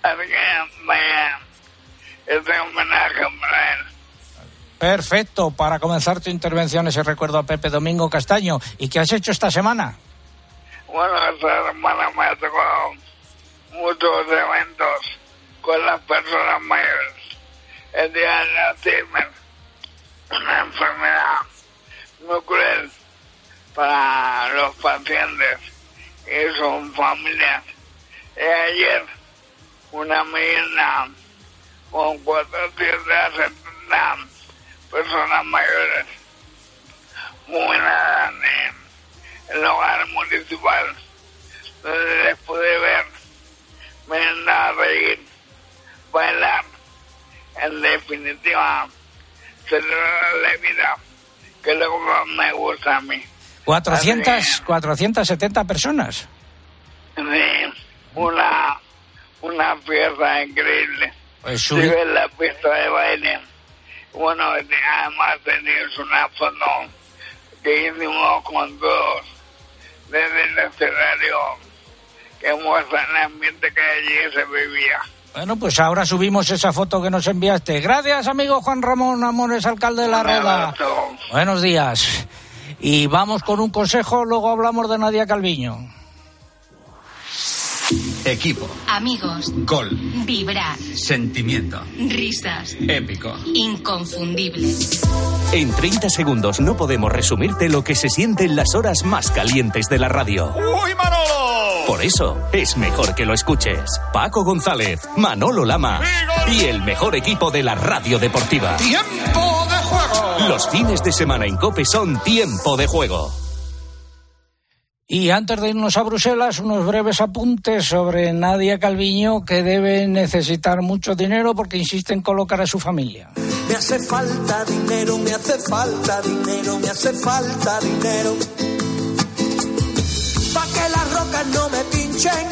Así que vaya, este homenaje para él. Perfecto, para comenzar tu intervención ese recuerdo a Pepe Domingo Castaño. ¿Y qué has hecho esta semana? Bueno, esta semana me ha tocado muchos eventos con las personas mayores. El día de Alzheimer, una enfermedad muy cruel para los pacientes y sus familias. Y ayer, una medida con 470 personas mayores murieron en el hogar municipal, donde les pude ver, me a reír bailar, en definitiva, celebrar la vida, que luego me gusta a mí. 400, 470 personas. Sí, una, una fiesta increíble. Pues sí, la fiesta de baile. Bueno, además tenías una foto que hicimos con todos desde el escenario que muestra el ambiente que allí se vivía. Bueno, pues ahora subimos esa foto que nos enviaste. Gracias, amigo Juan Ramón Amores, alcalde de La Roda. Buenos días. Y vamos con un consejo, luego hablamos de Nadia Calviño. Equipo. Amigos. Gol. Vibrar. Sentimiento. Risas. Épico. Inconfundibles. En 30 segundos no podemos resumirte lo que se siente en las horas más calientes de la radio. ¡Uy, Manolo! Por eso es mejor que lo escuches. Paco González, Manolo Lama y el mejor equipo de la radio deportiva. ¡Tiempo de juego! Los fines de semana en Cope son tiempo de juego. Y antes de irnos a Bruselas, unos breves apuntes sobre Nadia Calviño, que debe necesitar mucho dinero porque insiste en colocar a su familia. Me hace falta dinero, me hace falta dinero, me hace falta dinero. Pa' que las rocas no me pinchen.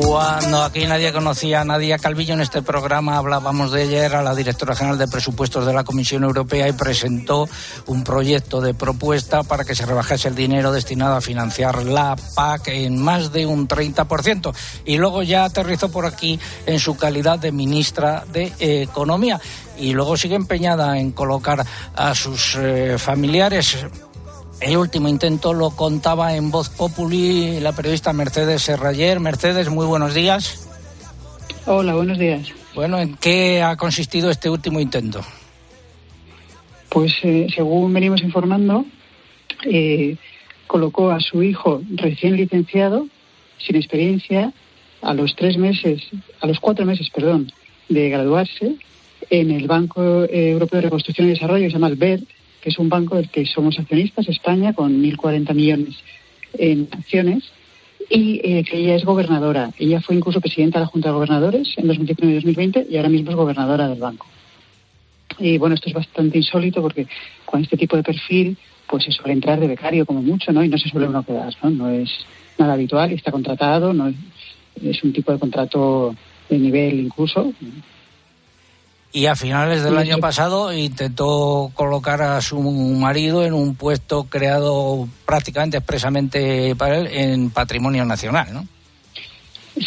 Cuando aquí nadie conocía a Nadia Calvillo en este programa, hablábamos de ella, era la directora general de presupuestos de la Comisión Europea y presentó un proyecto de propuesta para que se rebajase el dinero destinado a financiar la PAC en más de un 30%. Y luego ya aterrizó por aquí en su calidad de ministra de Economía. Y luego sigue empeñada en colocar a sus eh, familiares el último intento lo contaba en Voz Populi la periodista Mercedes Serrayer. Mercedes, muy buenos días. Hola, buenos días. Bueno, ¿en qué ha consistido este último intento? Pues eh, según venimos informando, eh, colocó a su hijo recién licenciado, sin experiencia, a los tres meses, a los cuatro meses, perdón, de graduarse, en el Banco Europeo de Reconstrucción y Desarrollo, que se llama el BERD, que es un banco del que somos accionistas, España, con 1.040 millones en acciones, y eh, que ella es gobernadora. Ella fue incluso presidenta de la Junta de Gobernadores en 2019 y 2020 y ahora mismo es gobernadora del banco. Y bueno, esto es bastante insólito porque con este tipo de perfil pues se suele entrar de becario como mucho, ¿no? Y no se suele uno quedar, ¿no? No es nada habitual está contratado, no es un tipo de contrato de nivel incluso, y a finales del año pasado intentó colocar a su marido en un puesto creado prácticamente expresamente para él en patrimonio nacional, ¿no?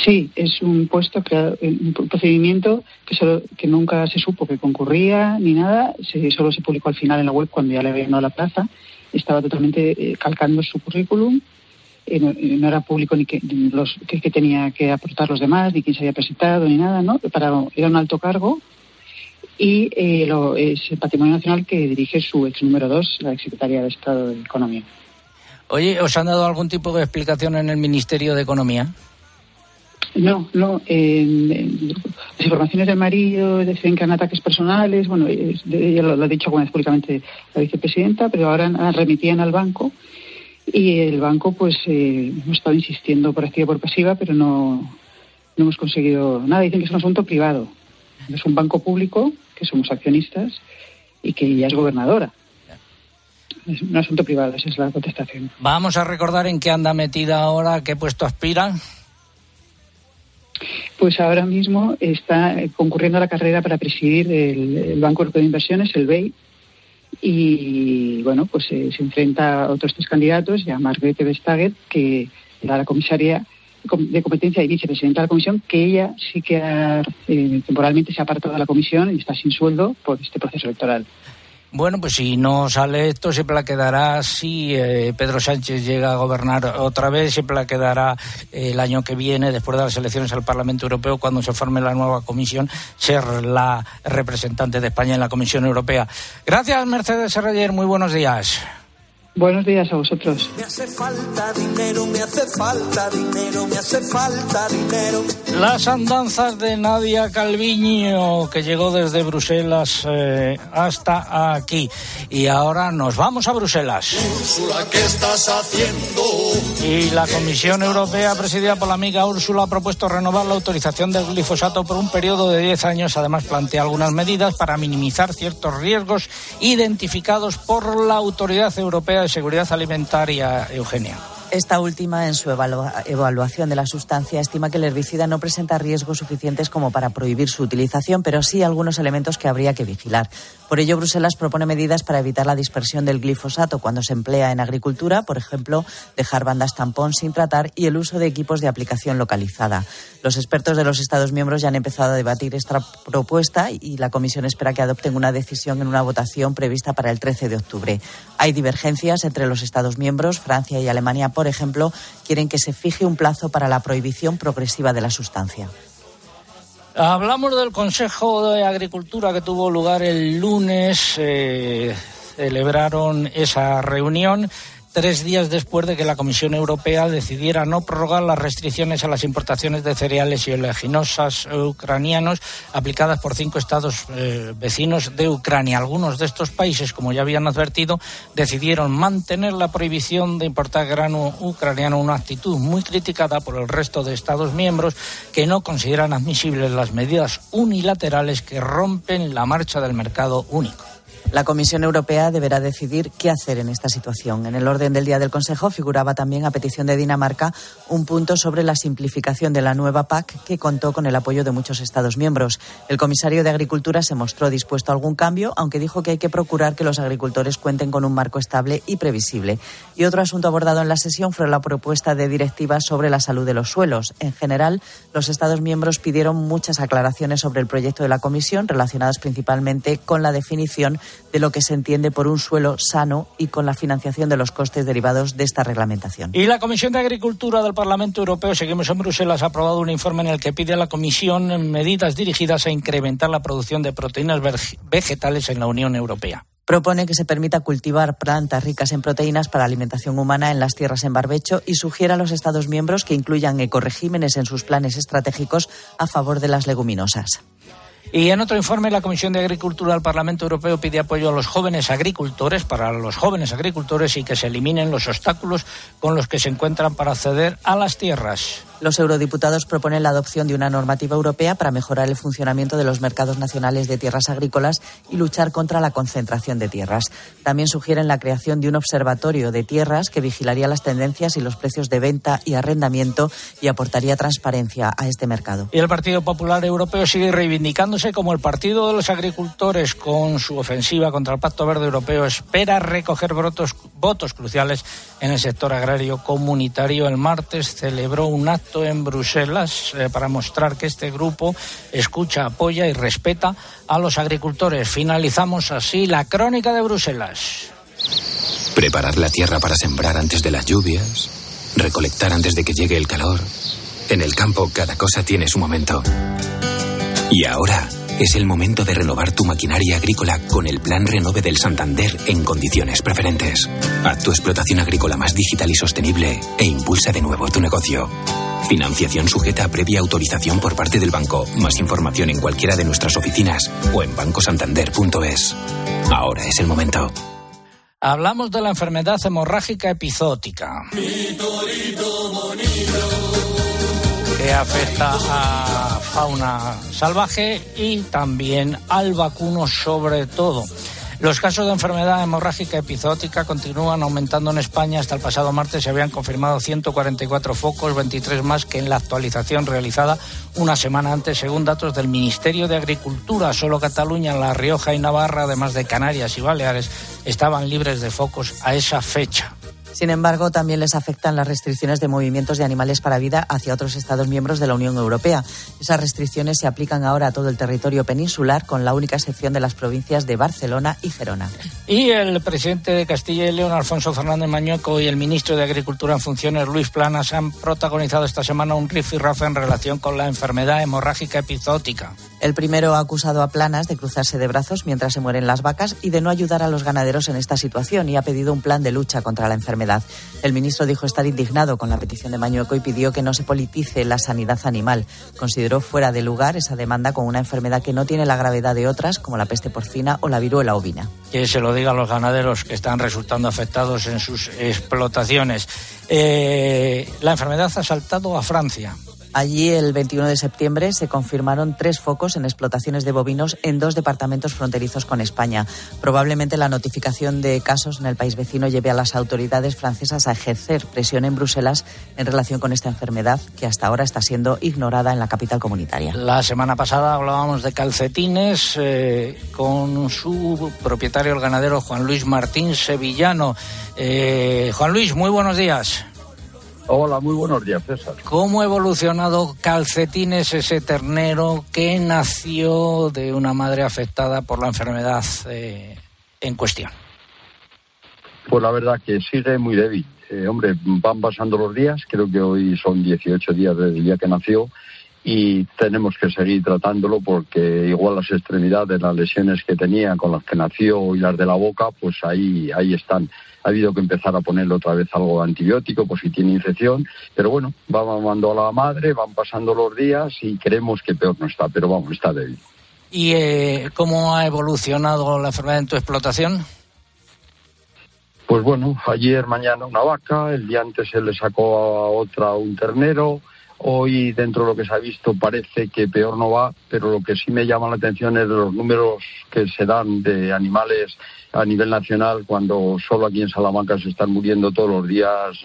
Sí, es un puesto creado, un procedimiento que solo, que nunca se supo que concurría ni nada, se, solo se publicó al final en la web cuando ya le habían dado la plaza. Estaba totalmente eh, calcando su currículum, eh, no, no, era público ni que, los que, que, tenía que aportar los demás, ni quién se había presentado, ni nada, ¿no? Para, era un alto cargo y eh, lo, es el Patrimonio Nacional que dirige su ex número dos, la ex secretaria de Estado de Economía. Oye, ¿os han dado algún tipo de explicación en el Ministerio de Economía? No, no. En, en las informaciones del marido decían que eran ataques personales. Bueno, ella lo, lo, ha dicho alguna vez públicamente la vicepresidenta, pero ahora remitían al banco y el banco, pues, eh, hemos estado insistiendo por activa y por pasiva, pero no, no hemos conseguido nada. Dicen que es un asunto privado. Es un banco público que somos accionistas y que ella es gobernadora. Es un asunto privado, esa es la contestación. Vamos a recordar en qué anda metida ahora, qué puesto aspira. Pues ahora mismo está concurriendo a la carrera para presidir el, el Banco Europeo de Inversiones, el BEI, y bueno, pues eh, se enfrenta a otros tres candidatos, ya Margrethe Vestager, que era la comisaria de competencia y vicepresidenta de la comisión, que ella sí que ha, eh, temporalmente se ha apartado de la comisión y está sin sueldo por este proceso electoral. Bueno, pues si no sale esto, siempre la quedará si eh, Pedro Sánchez llega a gobernar otra vez, siempre la quedará eh, el año que viene, después de las elecciones al Parlamento Europeo, cuando se forme la nueva comisión, ser la representante de España en la Comisión Europea. Gracias, Mercedes Serrayer. Muy buenos días. Buenos días a vosotros. Me hace falta dinero, me hace falta dinero, me hace falta dinero. Las andanzas de Nadia Calviño, que llegó desde Bruselas eh, hasta aquí. Y ahora nos vamos a Bruselas. Úrsula, ¿qué estás haciendo? Y la Comisión Europea, presidida por la amiga Úrsula, ha propuesto renovar la autorización del glifosato por un periodo de 10 años. Además, plantea algunas medidas para minimizar ciertos riesgos identificados por la Autoridad Europea de Seguridad Alimentaria, Eugenia. Esta última, en su evalua evaluación de la sustancia, estima que el herbicida no presenta riesgos suficientes como para prohibir su utilización, pero sí algunos elementos que habría que vigilar. Por ello, Bruselas propone medidas para evitar la dispersión del glifosato cuando se emplea en agricultura, por ejemplo, dejar bandas tampón sin tratar y el uso de equipos de aplicación localizada. Los expertos de los Estados miembros ya han empezado a debatir esta propuesta y la Comisión espera que adopten una decisión en una votación prevista para el 13 de octubre. Hay divergencias entre los Estados miembros. Francia y Alemania, por ejemplo, quieren que se fije un plazo para la prohibición progresiva de la sustancia. Hablamos del Consejo de Agricultura que tuvo lugar el lunes. Eh, celebraron esa reunión tres días después de que la Comisión Europea decidiera no prorrogar las restricciones a las importaciones de cereales y oleaginosas ucranianos aplicadas por cinco estados eh, vecinos de Ucrania. Algunos de estos países, como ya habían advertido, decidieron mantener la prohibición de importar grano ucraniano, una actitud muy criticada por el resto de estados miembros que no consideran admisibles las medidas unilaterales que rompen la marcha del mercado único. La Comisión Europea deberá decidir qué hacer en esta situación. En el orden del día del Consejo figuraba también, a petición de Dinamarca, un punto sobre la simplificación de la nueva PAC que contó con el apoyo de muchos Estados miembros. El comisario de Agricultura se mostró dispuesto a algún cambio, aunque dijo que hay que procurar que los agricultores cuenten con un marco estable y previsible. Y otro asunto abordado en la sesión fue la propuesta de directiva sobre la salud de los suelos. En general, los Estados miembros pidieron muchas aclaraciones sobre el proyecto de la Comisión, relacionadas principalmente con la definición de lo que se entiende por un suelo sano y con la financiación de los costes derivados de esta reglamentación. Y la Comisión de Agricultura del Parlamento Europeo, seguimos en Bruselas, ha aprobado un informe en el que pide a la Comisión medidas dirigidas a incrementar la producción de proteínas vegetales en la Unión Europea propone que se permita cultivar plantas ricas en proteínas para alimentación humana en las tierras en barbecho y sugiere a los Estados miembros que incluyan ecoregímenes en sus planes estratégicos a favor de las leguminosas. Y en otro informe, la Comisión de Agricultura del Parlamento Europeo pide apoyo a los jóvenes agricultores, para los jóvenes agricultores, y que se eliminen los obstáculos con los que se encuentran para acceder a las tierras. Los eurodiputados proponen la adopción de una normativa europea para mejorar el funcionamiento de los mercados nacionales de tierras agrícolas y luchar contra la concentración de tierras. También sugieren la creación de un observatorio de tierras que vigilaría las tendencias y los precios de venta y arrendamiento y aportaría transparencia a este mercado. Y el Partido Popular Europeo sigue reivindicándose como el partido de los agricultores con su ofensiva contra el Pacto Verde Europeo. Espera recoger votos, votos cruciales en el sector agrario comunitario. El martes celebró un acto en Bruselas eh, para mostrar que este grupo escucha, apoya y respeta a los agricultores. Finalizamos así la crónica de Bruselas. Preparar la tierra para sembrar antes de las lluvias, recolectar antes de que llegue el calor. En el campo cada cosa tiene su momento. Y ahora es el momento de renovar tu maquinaria agrícola con el Plan Renove del Santander en condiciones preferentes. Haz tu explotación agrícola más digital y sostenible e impulsa de nuevo tu negocio. Financiación sujeta a previa autorización por parte del banco. Más información en cualquiera de nuestras oficinas o en bancosantander.es. Ahora es el momento. Hablamos de la enfermedad hemorrágica epizótica. Que afecta a fauna salvaje y también al vacuno sobre todo. Los casos de enfermedad hemorrágica epizootica continúan aumentando en España. Hasta el pasado martes se habían confirmado 144 focos, 23 más que en la actualización realizada una semana antes, según datos del Ministerio de Agricultura. Solo Cataluña, La Rioja y Navarra, además de Canarias y Baleares, estaban libres de focos a esa fecha. Sin embargo, también les afectan las restricciones de movimientos de animales para vida hacia otros Estados miembros de la Unión Europea. Esas restricciones se aplican ahora a todo el territorio peninsular, con la única excepción de las provincias de Barcelona y Gerona. Y el presidente de Castilla y León, Alfonso Fernández Mañueco, y el ministro de Agricultura en funciones, Luis Planas, han protagonizado esta semana un rifirrafe en relación con la enfermedad hemorrágica epizootica. El primero ha acusado a Planas de cruzarse de brazos mientras se mueren las vacas y de no ayudar a los ganaderos en esta situación y ha pedido un plan de lucha contra la enfermedad. El ministro dijo estar indignado con la petición de Mañueco y pidió que no se politice la sanidad animal. Consideró fuera de lugar esa demanda con una enfermedad que no tiene la gravedad de otras, como la peste porcina o la viruela ovina. Que se lo diga a los ganaderos que están resultando afectados en sus explotaciones. Eh, la enfermedad ha saltado a Francia. Allí, el 21 de septiembre, se confirmaron tres focos en explotaciones de bovinos en dos departamentos fronterizos con España. Probablemente la notificación de casos en el país vecino lleve a las autoridades francesas a ejercer presión en Bruselas en relación con esta enfermedad que hasta ahora está siendo ignorada en la capital comunitaria. La semana pasada hablábamos de calcetines eh, con su propietario, el ganadero Juan Luis Martín Sevillano. Eh, Juan Luis, muy buenos días. Hola, muy buenos días, César. ¿Cómo ha evolucionado Calcetines, ese ternero que nació de una madre afectada por la enfermedad eh, en cuestión? Pues la verdad que sigue muy débil. Eh, hombre, van pasando los días, creo que hoy son 18 días desde el día que nació y tenemos que seguir tratándolo porque igual las extremidades, las lesiones que tenía con las que nació y las de la boca, pues ahí, ahí están. Ha habido que empezar a ponerle otra vez algo de antibiótico por si tiene infección, pero bueno, va mamando a la madre, van pasando los días y creemos que peor no está, pero vamos, está débil. ¿Y eh, cómo ha evolucionado la enfermedad en tu explotación? Pues bueno, ayer, mañana una vaca, el día antes se le sacó a otra un ternero, hoy dentro de lo que se ha visto parece que peor no va, pero lo que sí me llama la atención es los números que se dan de animales a nivel nacional cuando solo aquí en Salamanca se están muriendo todos los días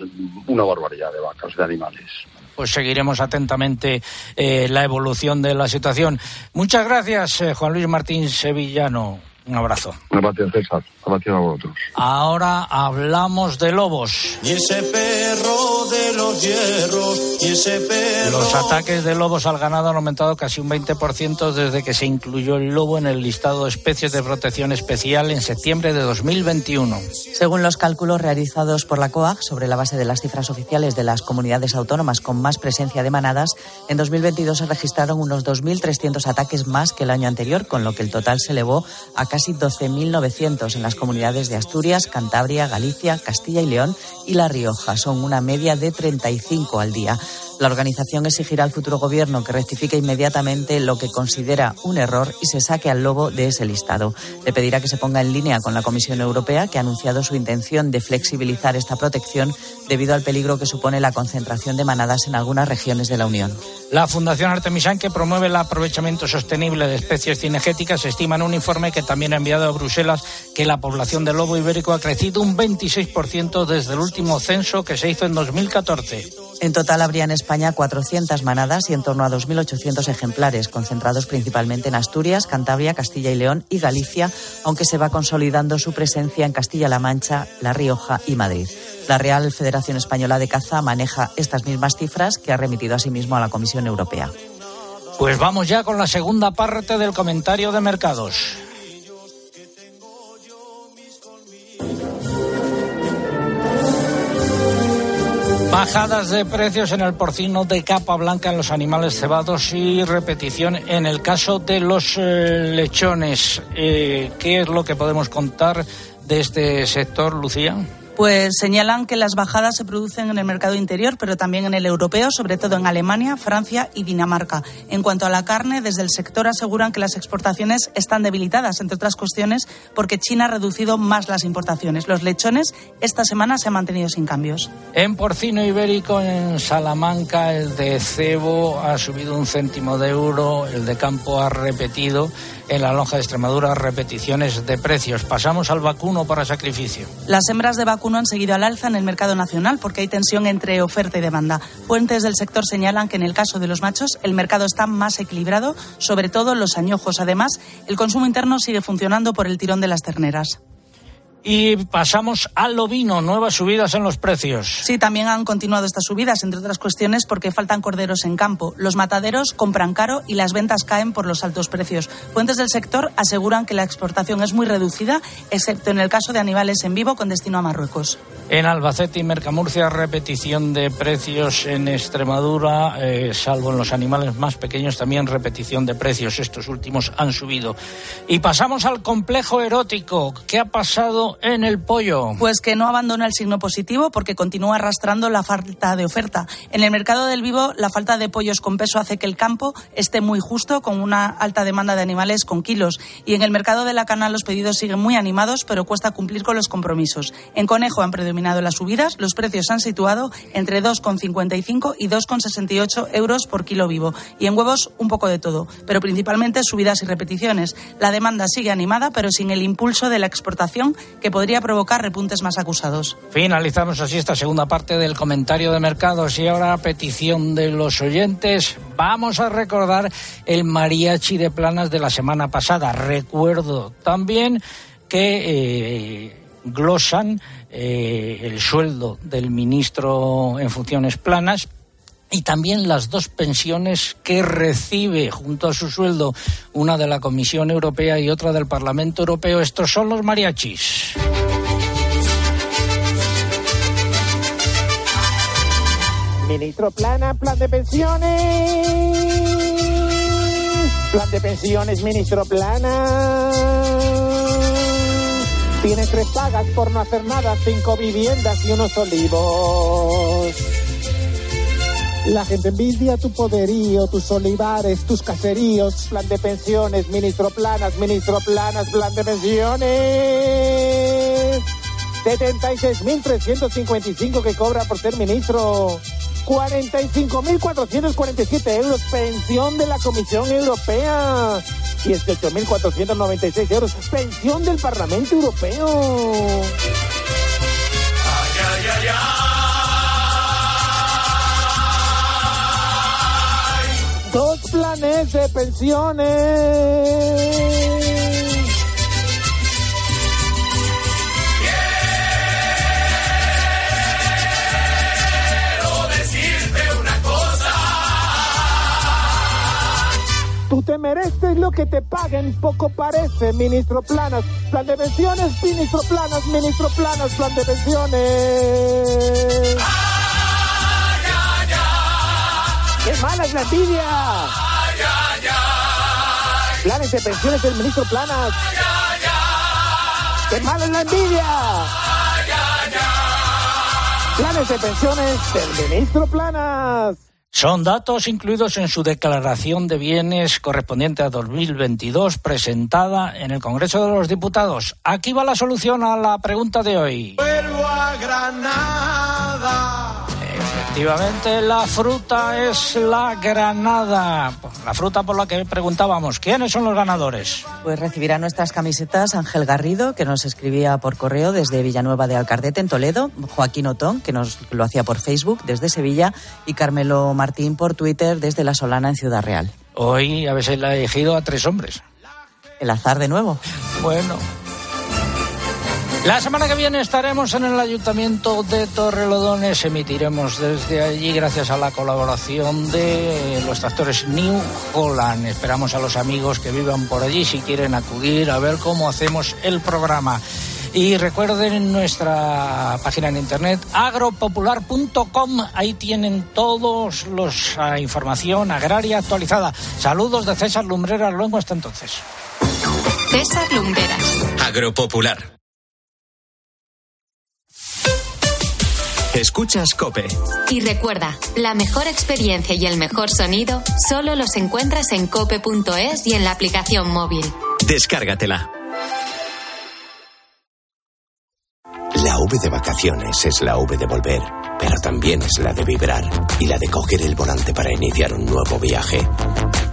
una barbaridad de vacas, de animales pues seguiremos atentamente eh, la evolución de la situación. Muchas gracias, eh, Juan Luis Martín Sevillano. Un abrazo. Gracias, César. Gracias a vosotros. Ahora hablamos de lobos. Y ese perro de los hierros, y ese perro. Los ataques de lobos al ganado han aumentado casi un 20% desde que se incluyó el lobo en el listado de especies de protección especial en septiembre de 2021. Según los cálculos realizados por la COAG sobre la base de las cifras oficiales de las comunidades autónomas con más presencia de manadas, en 2022 se registraron unos 2.300 ataques más que el año anterior, con lo que el total se elevó a casi 12.900 en las comunidades de Asturias, Cantabria, Galicia, Castilla y León y La Rioja. Son una media de 35 al día. La organización exigirá al futuro gobierno que rectifique inmediatamente lo que considera un error y se saque al lobo de ese listado. Le pedirá que se ponga en línea con la Comisión Europea, que ha anunciado su intención de flexibilizar esta protección debido al peligro que supone la concentración de manadas en algunas regiones de la Unión. La Fundación Artemisan, que promueve el aprovechamiento sostenible de especies cinegéticas, estima en un informe que también ha enviado a Bruselas que la población de lobo ibérico ha crecido un 26% desde el último censo que se hizo en 2014. En total habría en España 400 manadas y en torno a 2.800 ejemplares, concentrados principalmente en Asturias, Cantabria, Castilla y León y Galicia, aunque se va consolidando su presencia en Castilla-La Mancha, La Rioja y Madrid. La Real Federación Española de Caza maneja estas mismas cifras que ha remitido asimismo a la Comisión Europea. Pues vamos ya con la segunda parte del comentario de mercados. Bajadas de precios en el porcino de capa blanca en los animales cebados y repetición en el caso de los eh, lechones. Eh, ¿Qué es lo que podemos contar de este sector, Lucía? Pues señalan que las bajadas se producen en el mercado interior, pero también en el europeo, sobre todo en Alemania, Francia y Dinamarca. En cuanto a la carne, desde el sector aseguran que las exportaciones están debilitadas, entre otras cuestiones, porque China ha reducido más las importaciones. Los lechones esta semana se han mantenido sin cambios. En porcino ibérico, en Salamanca, el de cebo ha subido un céntimo de euro, el de campo ha repetido en la lonja de Extremadura repeticiones de precios. Pasamos al vacuno para sacrificio. Las hembras de vacuno han seguido al alza en el mercado nacional porque hay tensión entre oferta y demanda. Fuentes del sector señalan que en el caso de los machos el mercado está más equilibrado, sobre todo los añojos. Además, el consumo interno sigue funcionando por el tirón de las terneras. Y pasamos al ovino, nuevas subidas en los precios. Sí, también han continuado estas subidas, entre otras cuestiones porque faltan corderos en campo. Los mataderos compran caro y las ventas caen por los altos precios. Fuentes del sector aseguran que la exportación es muy reducida, excepto en el caso de animales en vivo con destino a Marruecos. En Albacete y Mercamurcia, repetición de precios en Extremadura, eh, salvo en los animales más pequeños, también repetición de precios. Estos últimos han subido. Y pasamos al complejo erótico. ¿Qué ha pasado en el pollo? Pues que no abandona el signo positivo porque continúa arrastrando la falta de oferta. En el mercado del vivo, la falta de pollos con peso hace que el campo esté muy justo, con una alta demanda de animales con kilos. Y en el mercado de la cana los pedidos siguen muy animados, pero cuesta cumplir con los compromisos. En conejo han predominado las subidas, los precios se han situado entre 2,55 y 2,68 euros por kilo vivo. Y en huevos, un poco de todo, pero principalmente subidas y repeticiones. La demanda sigue animada, pero sin el impulso de la exportación que podría provocar repuntes más acusados. Finalizamos así esta segunda parte del comentario de mercados y ahora a petición de los oyentes vamos a recordar el mariachi de planas de la semana pasada. Recuerdo también que eh, glosan eh, el sueldo del ministro en funciones planas y también las dos pensiones que recibe junto a su sueldo, una de la Comisión Europea y otra del Parlamento Europeo. Estos son los mariachis. Ministro Plana, plan de pensiones. Plan de pensiones, ministro Plana. Tienes tres pagas por no hacer nada, cinco viviendas y unos olivos. La gente envidia tu poderío, tus olivares, tus caseríos, plan de pensiones, ministro planas, ministro planas, plan de pensiones. 76.355 que cobra por ser ministro. 45.447 euros, pensión de la Comisión Europea. 18.496 euros, pensión del Parlamento Europeo. De pensiones. Quiero decirte una cosa. Tú te mereces lo que te paguen, poco parece, ministro Planas. Plan de pensiones, ministro Planas, ministro Planas, plan de pensiones. ¡Qué mala es la envidia! Planes de pensiones del ministro Planas. ¡Qué mala es la envidia! Planes de pensiones del ministro Planas. Son datos incluidos en su declaración de bienes correspondiente a 2022 presentada en el Congreso de los Diputados. Aquí va la solución a la pregunta de hoy. Vuelvo a Granada. Efectivamente, la fruta es la granada. La fruta por la que preguntábamos, ¿quiénes son los ganadores? Pues recibirá nuestras camisetas Ángel Garrido, que nos escribía por correo desde Villanueva de Alcardete, en Toledo, Joaquín Otón, que nos lo hacía por Facebook desde Sevilla, y Carmelo Martín por Twitter desde La Solana, en Ciudad Real. Hoy habéis elegido a tres hombres. El azar de nuevo. Bueno. La semana que viene estaremos en el Ayuntamiento de Torrelodones. Emitiremos desde allí gracias a la colaboración de los tractores New Holland. Esperamos a los amigos que vivan por allí si quieren acudir a ver cómo hacemos el programa. Y recuerden nuestra página en internet agropopular.com. Ahí tienen todos los la información agraria actualizada. Saludos de César Lumbreras Luego hasta entonces. César Lumberas. Agropopular. Escuchas Cope. Y recuerda, la mejor experiencia y el mejor sonido solo los encuentras en cope.es y en la aplicación móvil. Descárgatela. La V de vacaciones es la V de volver, pero también es la de vibrar y la de coger el volante para iniciar un nuevo viaje.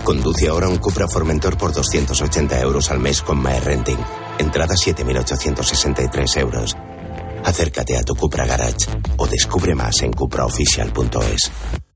Conduce ahora un Cupra Formentor por 280 euros al mes con Mae Renting. Entrada 7.863 euros. Acércate a tu Cupra Garage o descubre más en cupraofficial.es.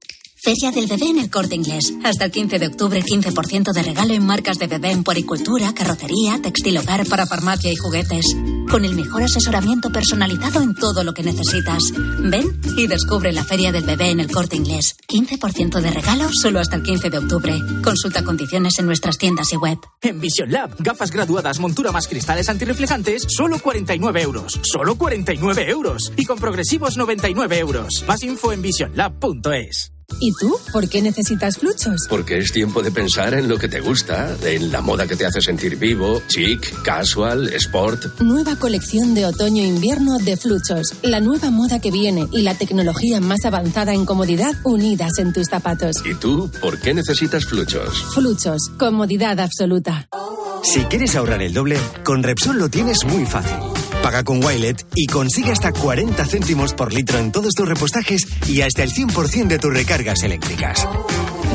Feria del bebé en el corte inglés. Hasta el 15 de octubre, 15% de regalo en marcas de bebé en puericultura, carrocería, textil hogar para farmacia y juguetes. Con el mejor asesoramiento personalizado en todo lo que necesitas. Ven y descubre la Feria del bebé en el corte inglés. 15% de regalo solo hasta el 15 de octubre. Consulta condiciones en nuestras tiendas y web. En Vision Lab, gafas graduadas, montura más cristales antirreflejantes, solo 49 euros. Solo 49 euros. Y con progresivos 99 euros. Más info en visionlab.es. ¿Y tú? ¿Por qué necesitas fluchos? Porque es tiempo de pensar en lo que te gusta, en la moda que te hace sentir vivo, chic, casual, sport. Nueva colección de otoño-invierno de Fluchos. La nueva moda que viene y la tecnología más avanzada en comodidad unidas en tus zapatos. ¿Y tú por qué necesitas fluchos? Fluchos. Comodidad absoluta. Si quieres ahorrar el doble, con Repsol lo tienes muy fácil. Paga con Wilet y consigue hasta 40 céntimos por litro en todos tus repostajes y hasta el 100% de tus recargas eléctricas.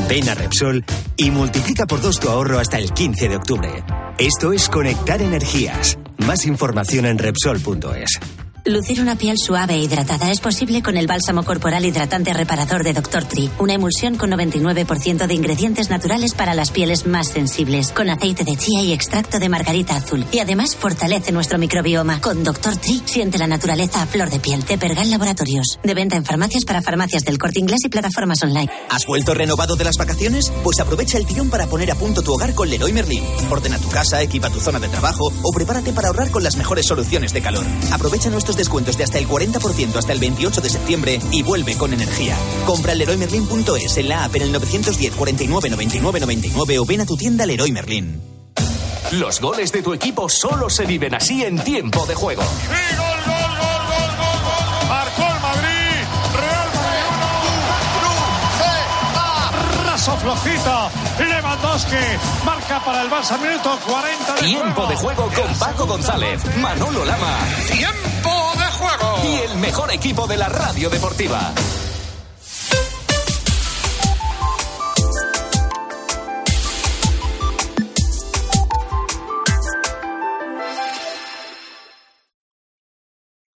Ven a Repsol y multiplica por dos tu ahorro hasta el 15 de octubre. Esto es Conectar Energías. Más información en Repsol.es. Lucir una piel suave e hidratada es posible con el bálsamo corporal hidratante reparador de Dr. Tree, una emulsión con 99% de ingredientes naturales para las pieles más sensibles, con aceite de chía y extracto de margarita azul. Y además fortalece nuestro microbioma. Con Dr. Tree siente la naturaleza a flor de piel. De Pergal Laboratorios. De venta en farmacias para farmacias del corte inglés y plataformas online. ¿Has vuelto renovado de las vacaciones? Pues aprovecha el tirón para poner a punto tu hogar con Leroy Merlin. Ordena tu casa, equipa tu zona de trabajo o prepárate para ahorrar con las mejores soluciones de calor. Aprovecha nuestros descuentos de hasta el 40% hasta el 28 de septiembre y vuelve con energía. Compra en Leroymerlin.es en la app en el 910 49 99 99 o ven a tu tienda Leroy Merlin. Los goles de tu equipo solo se viven así en tiempo de juego. Marcó el Madrid. Real Madrid 1. Raso flojito. Lewandowski marca para el Barça. Minuto 40 de Tiempo juego. de juego con Paco González, Manolo Lama Tiempo. Y el mejor equipo de la radio deportiva.